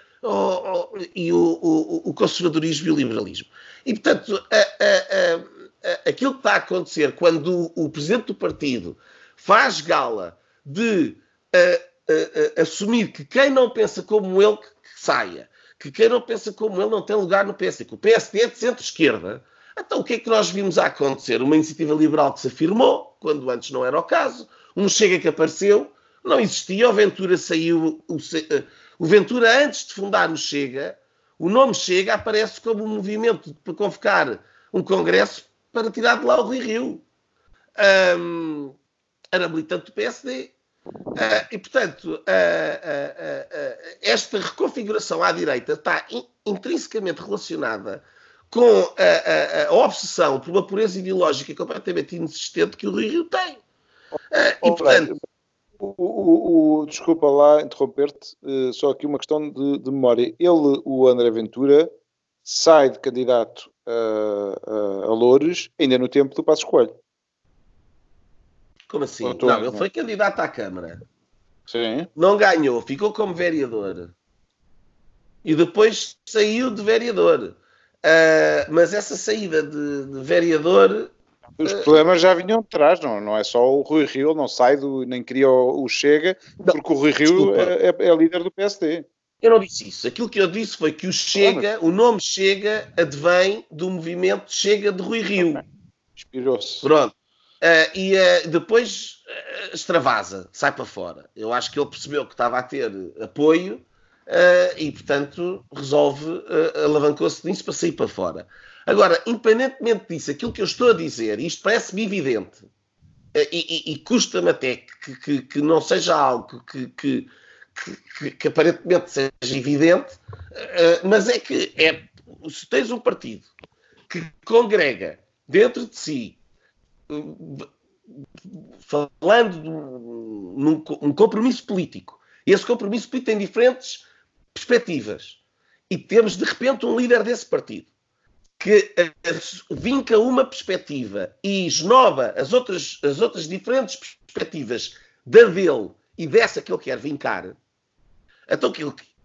S2: e o, o, o, conservadorismo e o liberalismo. E, portanto, aquilo que está a acontecer quando o, presidente do partido faz gala de uh, assumir que quem não pensa como ele que, que, saia, que quem não pensa como ele não tem lugar no PSD, que o PSD é de centro-esquerda. Então o que é que nós vimos a acontecer? Uma iniciativa liberal que se afirmou, quando antes não era o caso, um Chega que apareceu, não existia, o Ventura saiu, o, o Ventura antes de fundar o Chega, o nome Chega aparece como um movimento para convocar um congresso para tirar de lá o Rui Rio. Um, era militante do PSD. Uh, e, portanto, esta reconfiguração à direita está in, intrinsecamente relacionada com a, a, a, obsessão por uma pureza ideológica completamente inexistente que o Rio tem.
S1: e, portanto... O, o, o, desculpa lá interromper-te, só aqui uma questão de, de, memória. Ele, o André Ventura, sai de candidato a, a Loures ainda no tempo do Passo Escolho.
S2: Como assim? Não, ele foi candidato à Câmara.
S1: Sim.
S2: Não ganhou, ficou como vereador. E depois saiu de vereador. Uh, mas essa saída de, de vereador.
S1: Os uh, problemas já vinham de trás, não, não é só o Rui Rio, não sai do, nem queria o, o Chega, não, porque o Rui Rio é, é, é, líder do PSD.
S2: Eu não disse isso. Aquilo que eu disse foi que o Chega, o nome Chega, advém do movimento Chega de Rui Rio.
S1: Inspirou-se.
S2: Pronto. Uh, e uh, depois uh, extravasa, sai para fora. Eu acho que ele percebeu que estava a ter apoio e, portanto, resolve, alavancou-se nisso para sair para fora. Agora, independentemente disso, aquilo que eu estou a dizer, isto parece-me evidente, e, e, e custa-me até que, que, que, não seja algo que, que, que, aparentemente seja evidente, mas é que é, se tens um partido que congrega dentro de si falando de um, compromisso político. Esse compromisso político tem diferentes perspectivas. E temos, de repente, um líder desse partido que vinca uma perspectiva e esnova as outras, as outras diferentes perspectivas da dele e dessa que ele quer vincar. Então, que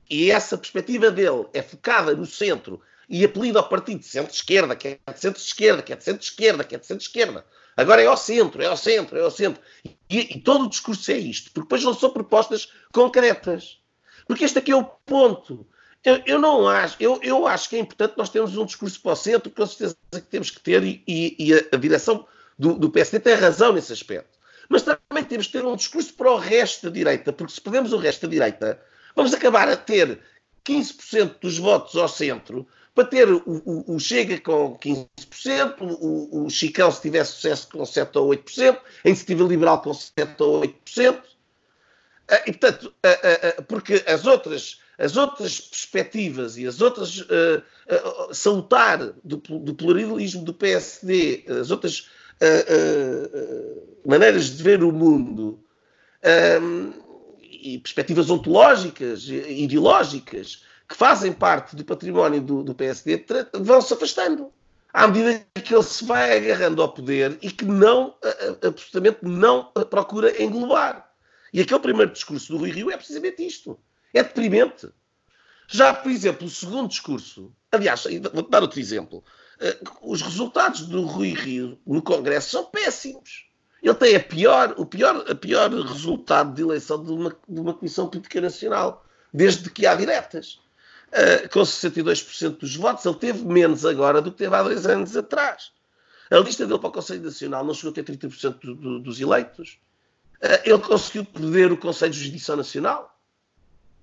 S2: e essa perspectiva dele é focada no centro e apelida ao partido de centro-esquerda, que é de centro-esquerda, que é de centro-esquerda, que é de centro-esquerda. Agora é ao centro, é ao centro, é ao centro. E, e todo o discurso é isto, porque depois não são propostas concretas. Porque este aqui é o ponto. Eu, eu não acho, eu, eu acho que é importante nós termos um discurso para o centro, com certeza que temos que ter, e, e a, a, direção do, do PSD tem razão nesse aspecto. Mas também temos que ter um discurso para o resto da direita, porque se perdemos o resto da direita, vamos acabar a ter 15% dos votos ao centro, para ter o, o, o, Chega com 15%, o, o Chicão, se tivesse sucesso, com 7 ou 8%, a Iniciativa Liberal com 7 ou 8%. Ah, e, portanto, ah, ah, porque as outras, as outras perspectivas e as outras uh, salutar do, do, pluralismo do PSD, as outras maneiras de ver o mundo e perspectivas ontológicas, ideológicas, que fazem parte do património do, do PSD vão se afastando à medida que ele se vai agarrando ao poder e que não, absolutamente não procura englobar. E aquele primeiro discurso do Rui Rio é precisamente isto. É deprimente. Já, por exemplo, o segundo discurso, aliás, vou-te dar outro exemplo. Eh, os resultados do Rui Rio no Congresso são péssimos. Ele tem a pior, o pior, a pior resultado de eleição de uma, de uma Comissão Política Nacional, desde que há diretas. Uh, com 62% dos votos, ele teve menos agora do que teve há dois anos atrás. A lista dele para o Conselho Nacional não chegou a ter 30% do, do, dos eleitos. Uh, ele conseguiu perder o Conselho de Justiça Nacional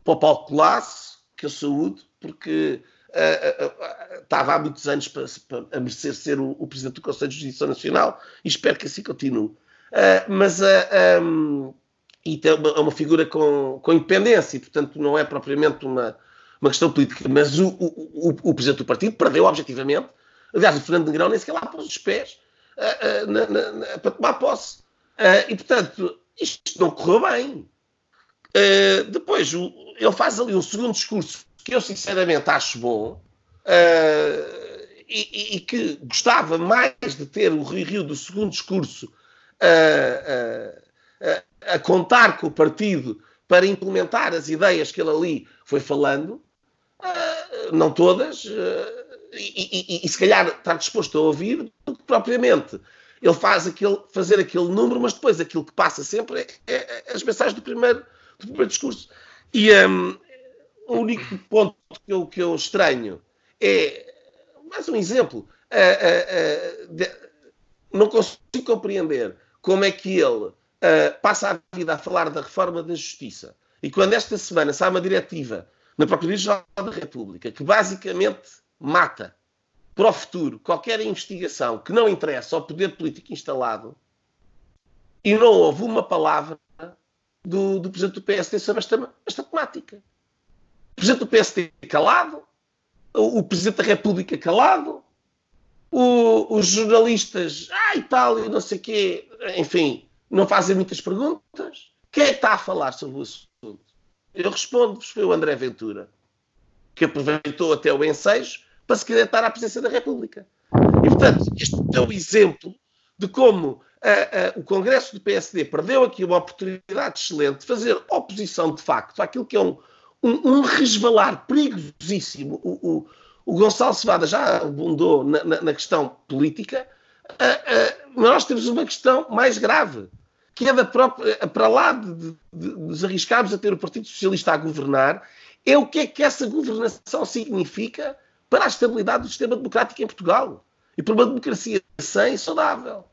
S2: para o Paulo Colasso, que eu saúde, porque uh, estava há muitos anos para, para, a merecer ser o, o, Presidente do Conselho de Justiça Nacional e espero que assim continue. mas um, e é uma, uma, figura com, com independência, e, portanto não é propriamente uma, uma questão política, mas o, o, o, o Presidente do Partido perdeu objetivamente. Aliás, o Fernando Negrão nem sequer lá pôs os pés na, na, na, para tomar posse. e, portanto, isto não correu bem. Uh, depois, ele faz ali um segundo discurso que eu sinceramente acho bom uh, e, e, que gostava mais de ter o Rio Rio do segundo discurso uh, a contar com o partido para implementar as ideias que ele ali foi falando, não todas, e, e, e, se calhar está disposto a ouvir do que propriamente ele faz aquele, fazer aquele número, mas depois aquilo que passa sempre é, é, é as mensagens do primeiro, do primeiro discurso. E um, o único ponto que eu, que eu estranho é, mais um exemplo, uh, de, não consigo compreender como é que ele passa a vida a falar da reforma da justiça e quando esta semana sai uma diretiva na Procuradoria-Geral da República que basicamente mata para o futuro qualquer investigação que não interessa ao poder político instalado e não houve uma palavra do, do Presidente do PSD sobre esta, esta temática. O Presidente do PSD calado, o, o Presidente da República calado, o, os jornalistas, ah, e tal, e não sei o quê, enfim, não fazem muitas perguntas. Quem é que está a falar sobre o assunto? Eu respondo-vos, foi o André Ventura, que aproveitou até o ensejo para se candidatar à presidência da República. E, portanto, este é o exemplo de como uh, uh, o Congresso do PSD perdeu aqui uma oportunidade excelente de fazer oposição de facto àquilo que é um, um, um resvalar perigosíssimo. O, o, o, Gonçalo Cevada já abundou na, na, na questão política, uh, nós temos uma questão mais grave, que é da própria, para lá de, de, de nos arriscarmos a ter o Partido Socialista a governar, é o que é que essa governação significa para a estabilidade do sistema democrático em Portugal e para uma democracia sã e saudável.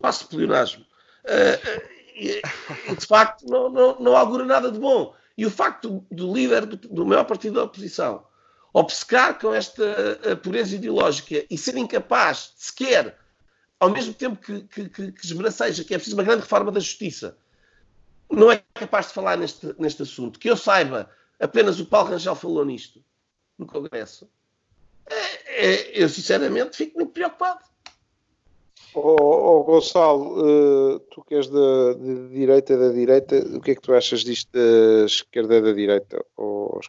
S2: Passo pleonasmo. Uh, de facto, não, não, não augura nada de bom. E o facto do, líder do, do, maior partido da oposição obcecar com esta uh, pureza ideológica e ser incapaz de sequer, ao mesmo tempo que, que, que, que esbraceja que é preciso uma grande reforma da justiça, não é capaz de falar neste, neste assunto. Que eu saiba, apenas o Paulo Rangel falou nisto no Congresso. É, é, eu sinceramente fico muito preocupado.
S1: Oh, oh Gonçalo, uh, tu que és da de direita da direita, o que é que tu achas disto da esquerda da direita? Oh,
S3: uh,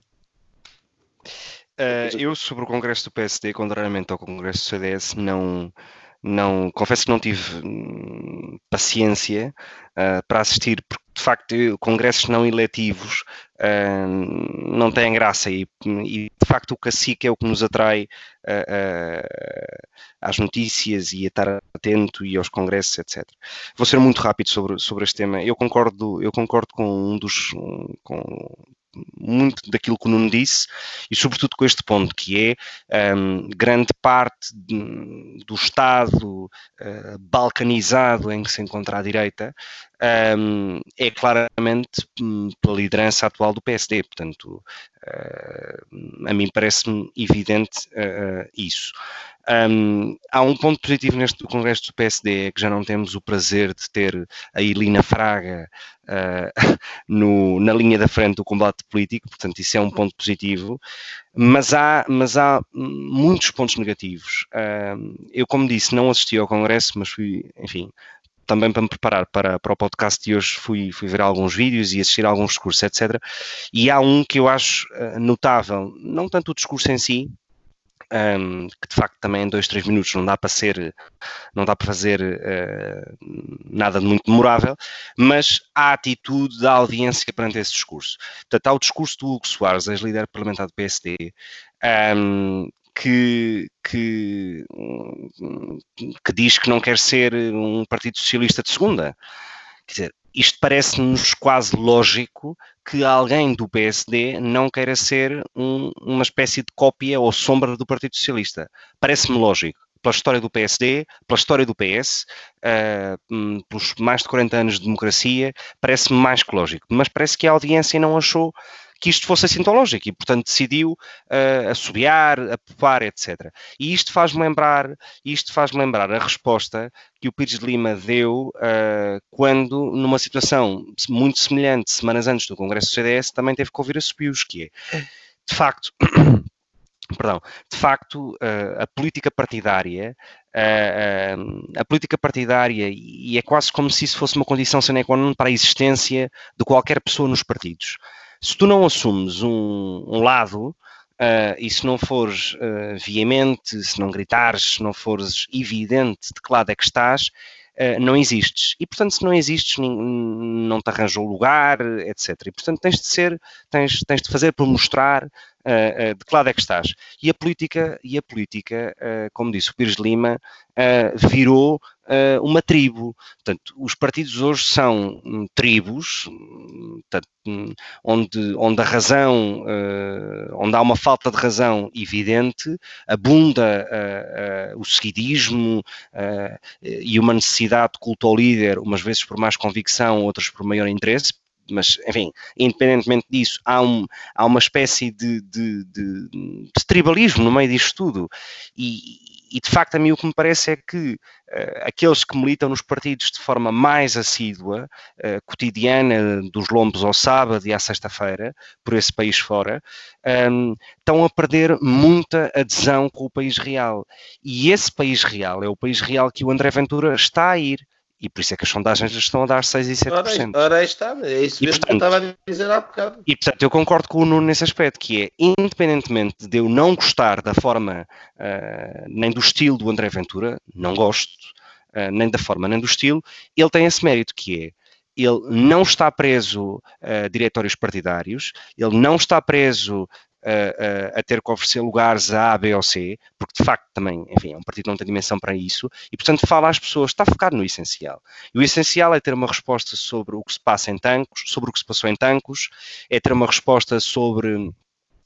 S3: eu, sobre o Congresso do PSD, contrariamente ao Congresso do CDS, não, não confesso que não tive hum, paciência uh, para assistir, porque de facto congressos não eletivos uh, não têm graça e, e, de facto o cacique é o que nos atrai uh, às notícias e a estar atento e aos congressos, etc. Vou ser muito rápido sobre, sobre este tema. Eu concordo, eu concordo com um dos com muito daquilo que o Nuno disse e sobretudo com este ponto que é um, grande parte de, do Estado uh, balcanizado em que se encontra a direita um, é claramente um, pela liderança atual do PSD, portanto uh, a mim parece-me evidente uh, isso. Um, há um ponto positivo neste Congresso do PSD, é que já não temos o prazer de ter a Elina Fraga uh, no, na linha da frente do combate político, portanto, isso é um ponto positivo, mas há, mas há muitos pontos negativos. Eu, como disse, não assisti ao Congresso, mas fui, enfim, também para me preparar para, para o podcast de hoje, fui, fui ver alguns vídeos e assistir a alguns discursos, etc. E há um que eu acho uh, notável, não tanto o discurso em si, um, que de facto também em dois, três minutos não dá para ser, não dá para fazer uh, nada de muito memorável, mas a atitude da audiência perante esse discurso. Portanto, há o discurso do Hugo Soares, ex-líder parlamentar do PSD, um, que, que, que diz que não quer ser um partido socialista de segunda. Quer dizer, isto parece-nos quase lógico que alguém do PSD não queira ser um, uma espécie de cópia ou sombra do Partido Socialista. Parece-me lógico. Pela história do PSD, pela história do PS, uh, pelos mais de 40 anos de democracia, parece-me mais que lógico. Mas parece que a audiência não achou que isto fosse assim tão lógico e, portanto, decidiu uh, assobiar, apopar, etc. E isto faz-me lembrar, isto faz-me lembrar a resposta que o Pires de Lima deu uh, quando, numa situação muito semelhante, semanas antes do Congresso do CDS, também teve que ouvir a Subios, que é, de facto, perdão, de facto, uh, a política partidária, uh, uh, a política partidária, e é quase como se isso fosse uma condição sine qua non para a existência de qualquer pessoa nos partidos. Se tu não assumes um, um lado, e se não fores veemente, se não gritares, se não fores evidente de que lado é que estás, Uh, não existes. E, portanto, se não existes, não te arranjam lugar, etc. E, portanto, tens de ser, tens, tens de fazer por mostrar uh, de que lado é que estás. E a política, e a política como disse o Pires Lima, virou uma tribo. Portanto, os partidos hoje são um, tribos, portanto, um, onde, onde a razão, onde há uma falta de razão evidente, abunda o seguidismo e uma necessidade de culto ao líder, umas vezes por mais convicção, outras por maior interesse, mas, enfim, independentemente disso, há, um, há uma espécie de, de, de, de tribalismo no meio disto tudo. E, e, de facto, a mim o que me parece é que uh, aqueles que militam nos partidos de forma mais assídua, uh, cotidiana, dos lombos ao sábado e à sexta-feira, por esse país fora, um, ehm, estão a perder muita adesão com o país real. E esse país real é o país real que o André Ventura está a ir. E por isso é que as sondagens estão a dar 6 e 7%.
S2: Ora, ora aí está, é isso e, mesmo portanto, que eu estava a dizer há bocado.
S3: E portanto eu concordo com o Nuno nesse aspecto, que é, independentemente de eu não gostar da forma, uh, nem do estilo do André Ventura, não gosto, uh, nem da forma, nem do estilo, ele tem esse mérito que é, ele não está preso a diretórios partidários, ele não está preso a, a, ter que oferecer lugares a A, B ou C, porque de facto também, enfim, é um partido que não tem dimensão para isso, e portanto fala às pessoas, está focado no essencial. E o essencial é ter uma resposta sobre o que se passa em Tancos, sobre o que se passou em Tancos, é ter uma resposta sobre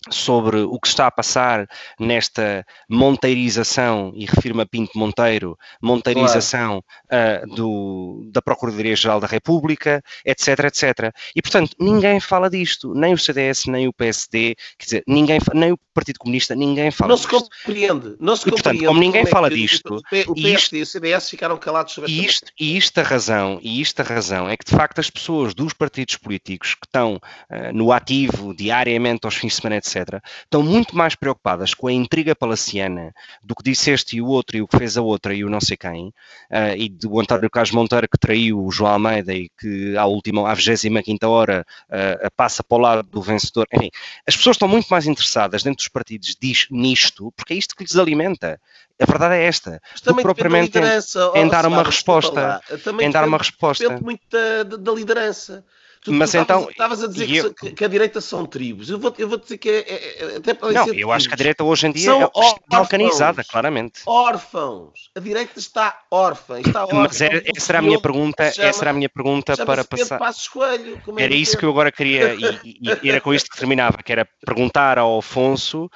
S3: sobre o que está a passar nesta monteirização, e refiro-me a Pinto Monteiro, monteirização claro. uh, do, da Procuradoria-Geral da República, etc, etc. E, portanto, ninguém fala disto, nem o CDS, nem o PSD, quer dizer, ninguém, nem o Partido Comunista, ninguém fala
S2: não
S3: disto.
S2: Não se compreende, não se
S3: e,
S2: portanto,
S3: compreende. como ninguém como fala é disto...
S2: O PSD isto, e o CDS ficaram calados sobre
S3: e isto, e isto a razão, e isto a razão é que, de facto, as pessoas dos partidos políticos que estão uh, no ativo diariamente aos fins de semana, etc., estão muito mais preocupadas com a intriga palaciana do que disse este e o outro e o que fez a outra e o não sei quem, uh, e do António Carlos Monteiro que traiu o João Almeida e que à última, à 25 hora uh, passa para o lado do vencedor. Enfim, as pessoas estão muito mais interessadas dentro dos partidos diz, nisto, porque é isto que lhes alimenta. A verdade é esta.
S2: Mas também propriamente
S3: em, em, dar uma resposta. Em dar uma resposta.
S2: Depende muito da, da liderança.
S3: Tu, mas tu então.
S2: Estavas a dizer que, eu... que, a direita são tribos. Eu vou, eu vou dizer que é. é, é até
S3: não, eu tribos. acho que a direita hoje em dia são é balcanizada, claramente.
S2: Órfãos. A direita está órfã. Está órfã
S3: mas era, essa era a minha pergunta, chama, essa era a minha pergunta para passar.
S2: Coelho,
S3: é era isso que eu agora queria, e, e, era com isto que terminava, que era perguntar ao Afonso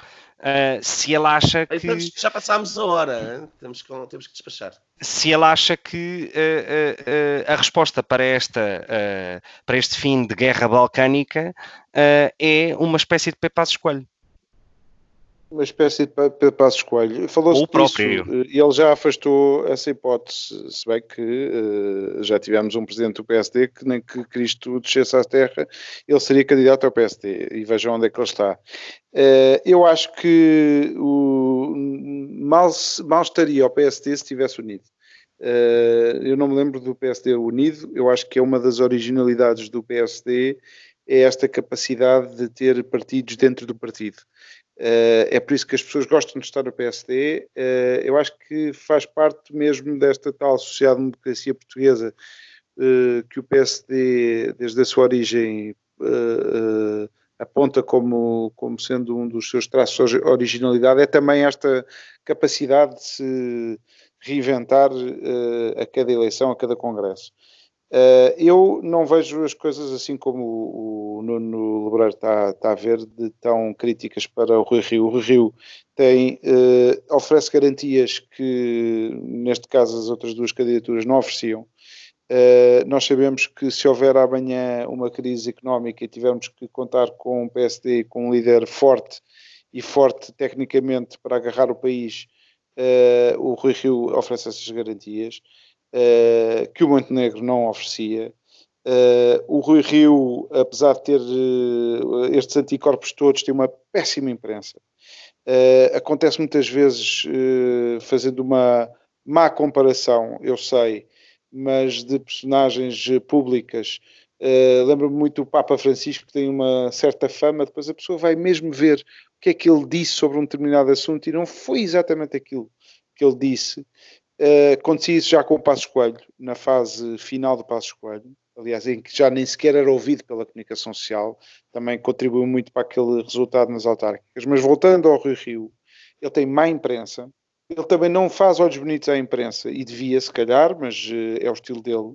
S3: uh, se ele acha que.
S2: Já passámos a hora, temos que, temos que despachar.
S3: Se ele acha que uh, uh, a resposta para, esta, para este fim de guerra balcânica é uma espécie de Pepas Coelho
S1: uma espécie de passo escolho. Falou-se disso, e ele já afastou essa hipótese, se bem que uh, já tivemos um presidente do PSD que nem que Cristo descesse à terra, ele seria candidato ao PSD, e vejam onde é que ele está. Uh, eu acho que o, mal, mal estaria o PSD se estivesse unido. Uh, eu não me lembro do PSD unido, eu acho que é uma das originalidades do PSD, é esta capacidade de ter partidos dentro do partido. Uh, é por isso que as pessoas gostam de estar no PSD. Uh, eh, eu acho que faz parte mesmo desta tal social-democracia portuguesa uh, que o PSD, desde a sua origem, aponta como, como sendo um dos seus traços de originalidade. É também esta capacidade de se reinventar a cada eleição, a cada congresso. Uh, eu não vejo as coisas assim como o, o Nuno Lebreiro está, está, a ver, de tão críticas para o Rui Rio. O Rui Rio tem, uh, oferece garantias que, neste caso, as outras duas candidaturas não ofereciam. Uh, nós sabemos que se houver amanhã uma crise económica e tivermos que contar com um PSD, com um líder forte e forte tecnicamente para agarrar o país, o Rui Rio oferece essas garantias, uh, que o Montenegro não oferecia. o Rui Rio, apesar de ter estes anticorpos todos, tem uma péssima imprensa. acontece muitas vezes, fazendo uma má comparação, eu sei, mas de personagens eh, públicas. Uh, Lembro-me muito do Papa Francisco, que tem uma certa fama, depois a pessoa vai mesmo ver o que é que ele disse sobre um determinado assunto e não foi exatamente aquilo que ele disse. Uh, acontecia isso já com o Passos Coelho, na fase final do Passos Coelho, aliás, em que já nem sequer era ouvido pela comunicação social, também contribuiu muito para aquele resultado nas autárquicas. Mas voltando ao Rio Rio, ele tem má imprensa, ele também não faz olhos bonitos à imprensa e devia, se calhar, mas uh, é o estilo dele.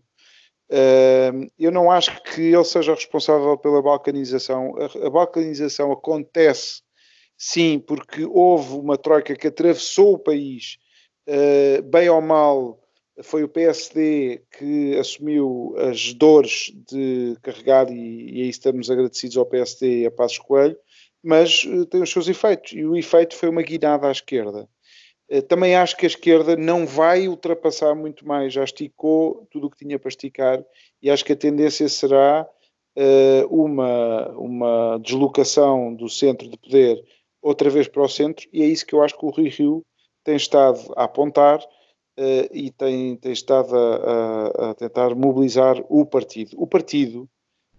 S1: Uh, eu não acho que ele seja responsável pela balcanização. A, a, balcanização acontece, sim, porque houve uma troika que atravessou o país, bem ou mal. Foi o PSD que assumiu as dores de carregar, e, e aí estamos agradecidos ao PSD e a Passos Coelho, mas uh, tem os seus efeitos. E o efeito foi uma guinada à esquerda. Eh, também acho que a esquerda não vai ultrapassar muito mais, já esticou tudo o que tinha para esticar e acho que a tendência será uh, uma, uma deslocação do centro de poder outra vez para o centro e é isso que eu acho que o Rui Rio tem estado a apontar uh, e tem, tem estado a, a, a tentar mobilizar o partido. O partido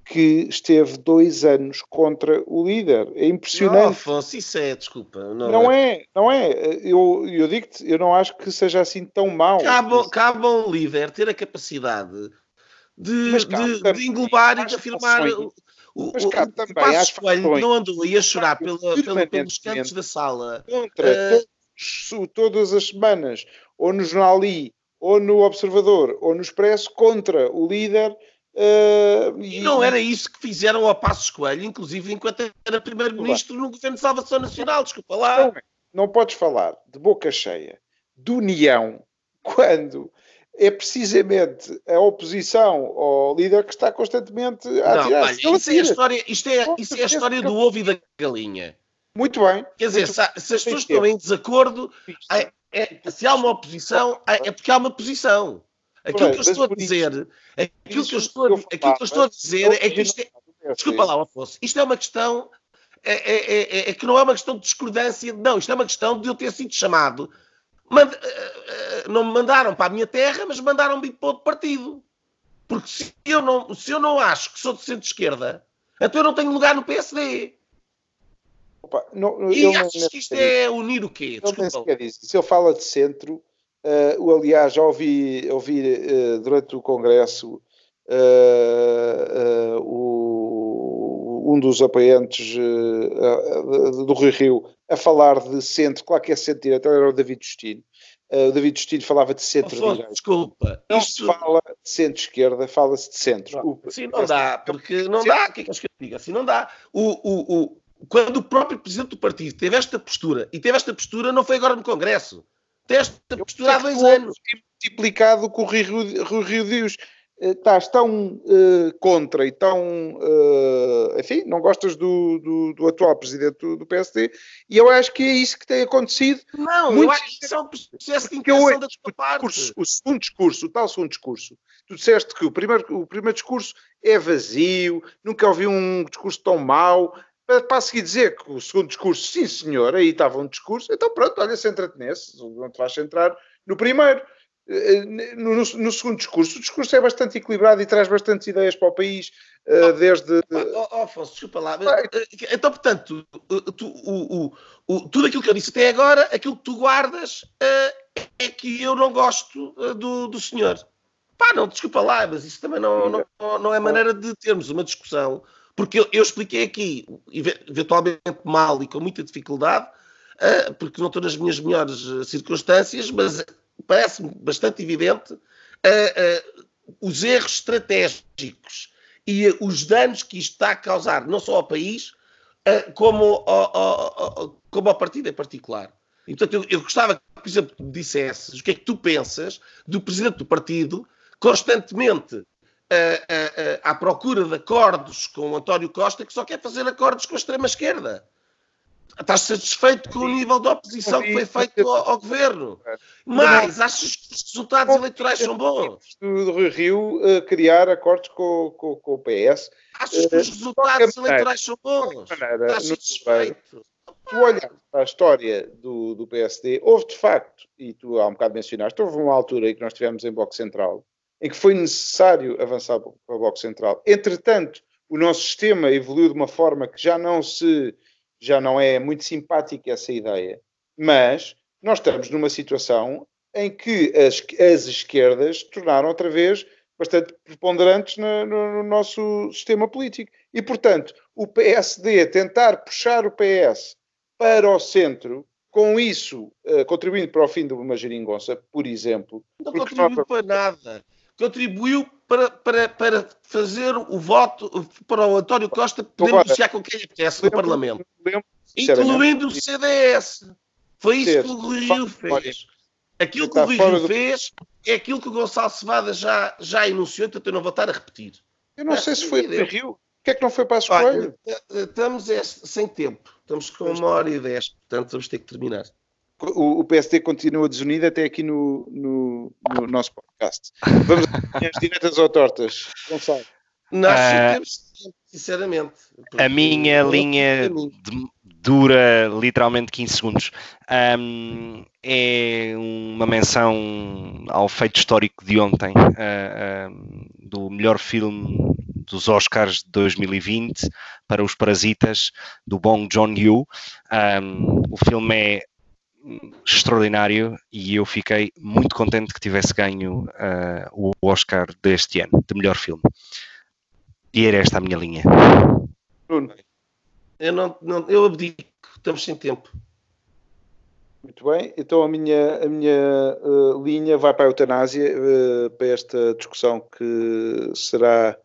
S1: que esteve dois anos contra o líder. É impressionante. Não,
S2: Afonso, isso é, desculpa.
S1: Não, não é. é. não é. Eu, eu digo-te, eu não acho que seja assim tão mau.
S2: Cabe, cabe a um líder ter a capacidade de, de, de englobar e de afirmar. O, o, mas o, também, o Passos Coelho não andou aí a chorar pela, pela, pelos cantos da sala.
S1: Contra uh, todas as semanas, ou no Jornal I, ou no Observador, ou no Expresso, contra o líder
S2: Uh, e, não era isso que fizeram ao Passos Coelho, inclusive enquanto era Primeiro-Ministro no Governo de Salvação Nacional, desculpa lá.
S1: Não, não podes falar de boca cheia de união quando é precisamente a oposição ao líder que está constantemente a
S2: não, olha, isso, é a história, isto é, isso é a história do ovo e da galinha.
S1: Muito bem.
S2: Quer dizer, se, se, as pessoas estão em desacordo, é, é, se há uma oposição, é, é porque há uma posição. Aquilo que eu estou a dizer, aquilo que eu estou, aquilo que eu estou a dizer é que isto é, desculpa lá, Afonso, isto é uma questão é, é, é, é, que não é uma questão de discordância, não, isto é uma questão de eu ter sido chamado. Mand, não me mandaram para a minha terra, mas mandaram-me para outro partido. Porque se eu, não, se eu não acho que sou de centro-esquerda, então eu não tenho lugar no PSD. Opa, não, e achas que isto é unir o quê?
S1: Desculpa. Se eu falo de centro, Uh, aliás, já ouvi, ouvi uh, durante o Congresso uh, o, um dos apoiantes do Rio Rio a falar de centro, claro que é centro-direita, era o David Justino. o David Justino falava de centro-direita.
S2: Desculpa.
S1: Não isto... se fala de centro-esquerda, fala-se de centro.
S2: Não, o, sim, não dá, porque não dá, o que é que eu digo? Assim não dá. O, o, o, quando o próprio presidente do partido teve esta postura, e teve esta postura não foi agora no Congresso, teste postura há dois anos.
S1: Multiplicado com o Rio, Rio, Rio Deus. Eh, estás tão uh, contra e tão. Uh, enfim, não gostas do, do, do atual presidente do, do, PSD e eu acho que é isso que tem acontecido.
S2: Não, muito eu acho que isso é um processo de intenção da tua parte.
S1: Discurso, o segundo discurso, o tal segundo discurso, tu disseste que o primeiro, o primeiro discurso é vazio, nunca ouvi um discurso tão mau, para a seguir dizer que o segundo discurso, sim senhor, aí estava um discurso, então pronto, olha, centra-te nesse, não te vais centrar no primeiro. Eh, no, no, no, segundo discurso, o discurso é bastante equilibrado e traz bastantes ideias para o país, uh, desde.
S2: Oh, oh, Afonso, desculpa lá. Eh, então, portanto, tu, o, o, o, tudo aquilo que eu disse até agora, aquilo que tu guardas é que eu não gosto do, do senhor. Pá, não, desculpa lá, mas isso também não, não, não é maneira de termos uma discussão porque eu, eu expliquei aqui, eventualmente mal e com muita dificuldade, uh, porque não estou nas minhas melhores uh, circunstâncias, mas parece-me bastante evidente uh, os erros estratégicos e os danos que isto está a causar, não só ao país, como ao, ao, como ao partido em particular. E, portanto, eu, eu, gostava que, por exemplo, me dissesses o que é que tu pensas do presidente do partido constantemente à procura de acordos com o António Costa, que só quer fazer acordos com a extrema-esquerda. Estás satisfeito com o nível de oposição que foi feito ao, ao governo? Mas achas que os resultados eleitorais são bons?
S1: Do Rio Rio uh, criar acordos com, com, com, o PS.
S2: Achas que os eh, resultados eleitorais são bons? Estás satisfeito?
S1: Tu olhas para a história do, do PSD, houve de facto, e tu há um bocado mencionaste, houve uma altura em que nós estivemos em Bloco Central, em que foi necessário avançar para o Bloco Central. Entretanto, o nosso sistema evoluiu de uma forma que já não se já não é muito simpática essa ideia, mas nós estamos numa situação em que as, as esquerdas tornaram outra vez bastante preponderantes no, no, no, nosso sistema político. E, portanto, o PSD tentar puxar o PS para o centro, com isso uh, contribuindo para o fim de uma geringonça, por exemplo.
S2: Não contribuiu para nada. Contribuiu para, para, para fazer o voto para o António Costa poder Agora, negociar com quem apetece no Parlamento. Lembro, incluindo o CDS. Foi isso que o Rio fez. Aquilo que o Rio fez é aquilo que o Gonçalo Cevada já, já enunciou, então eu não vou estar a repetir.
S1: Eu não sei se foi o Rio. O que é que não foi para a escolha?
S2: Estamos é, sem tempo. Estamos com uma hora e dez, portanto vamos ter que terminar
S1: o, o PSD continua desunido até aqui no, no, no nosso podcast. Vamos às diretas ou tortas. Gonçalo.
S2: Nós uh, temos sinceramente.
S3: A minha linha de, dura literalmente 15 segundos. Um, é uma menção ao feito histórico de ontem, uh, uh, do melhor filme dos Oscars de 2020 para os Parasitas, do Bong Joon-ho. Um, o filme é extraordinário e eu fiquei muito contente que tivesse ganho uh, o Oscar deste ano, de melhor filme. E era esta a minha linha.
S2: Bruno, eu, não, não, eu abdico, estamos sem tempo.
S1: Muito bem, então a minha, a minha uh, linha vai para a eutanásia, uh, para esta discussão que será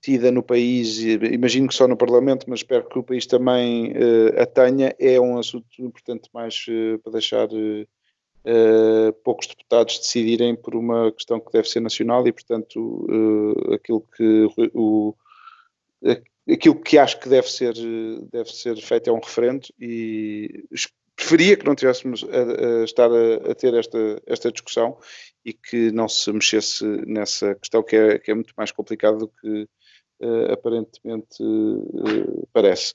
S1: tida no país, imagino que só no Parlamento, mas espero que o país também uh, a tenha, é um assunto importante mais uh, para deixar uh, poucos deputados decidirem por uma questão que deve ser nacional e, portanto, aquilo que o aquilo que acho que deve ser, deve ser feito é um referendo e preferia que não tivéssemos a, a estar a, a, ter esta, esta discussão e que não se mexesse nessa questão que é, que é muito mais complicada do que uh, aparentemente uh, parece.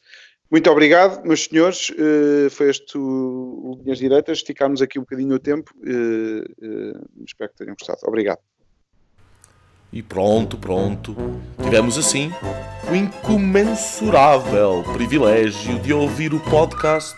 S1: Muito obrigado, meus senhores. Uh, foi este o, o Linhas Direitas. Ficámos aqui um bocadinho no tempo. espero que tenham gostado. Obrigado.
S4: E pronto, pronto. Tivemos assim o incomensurável privilégio de ouvir o podcast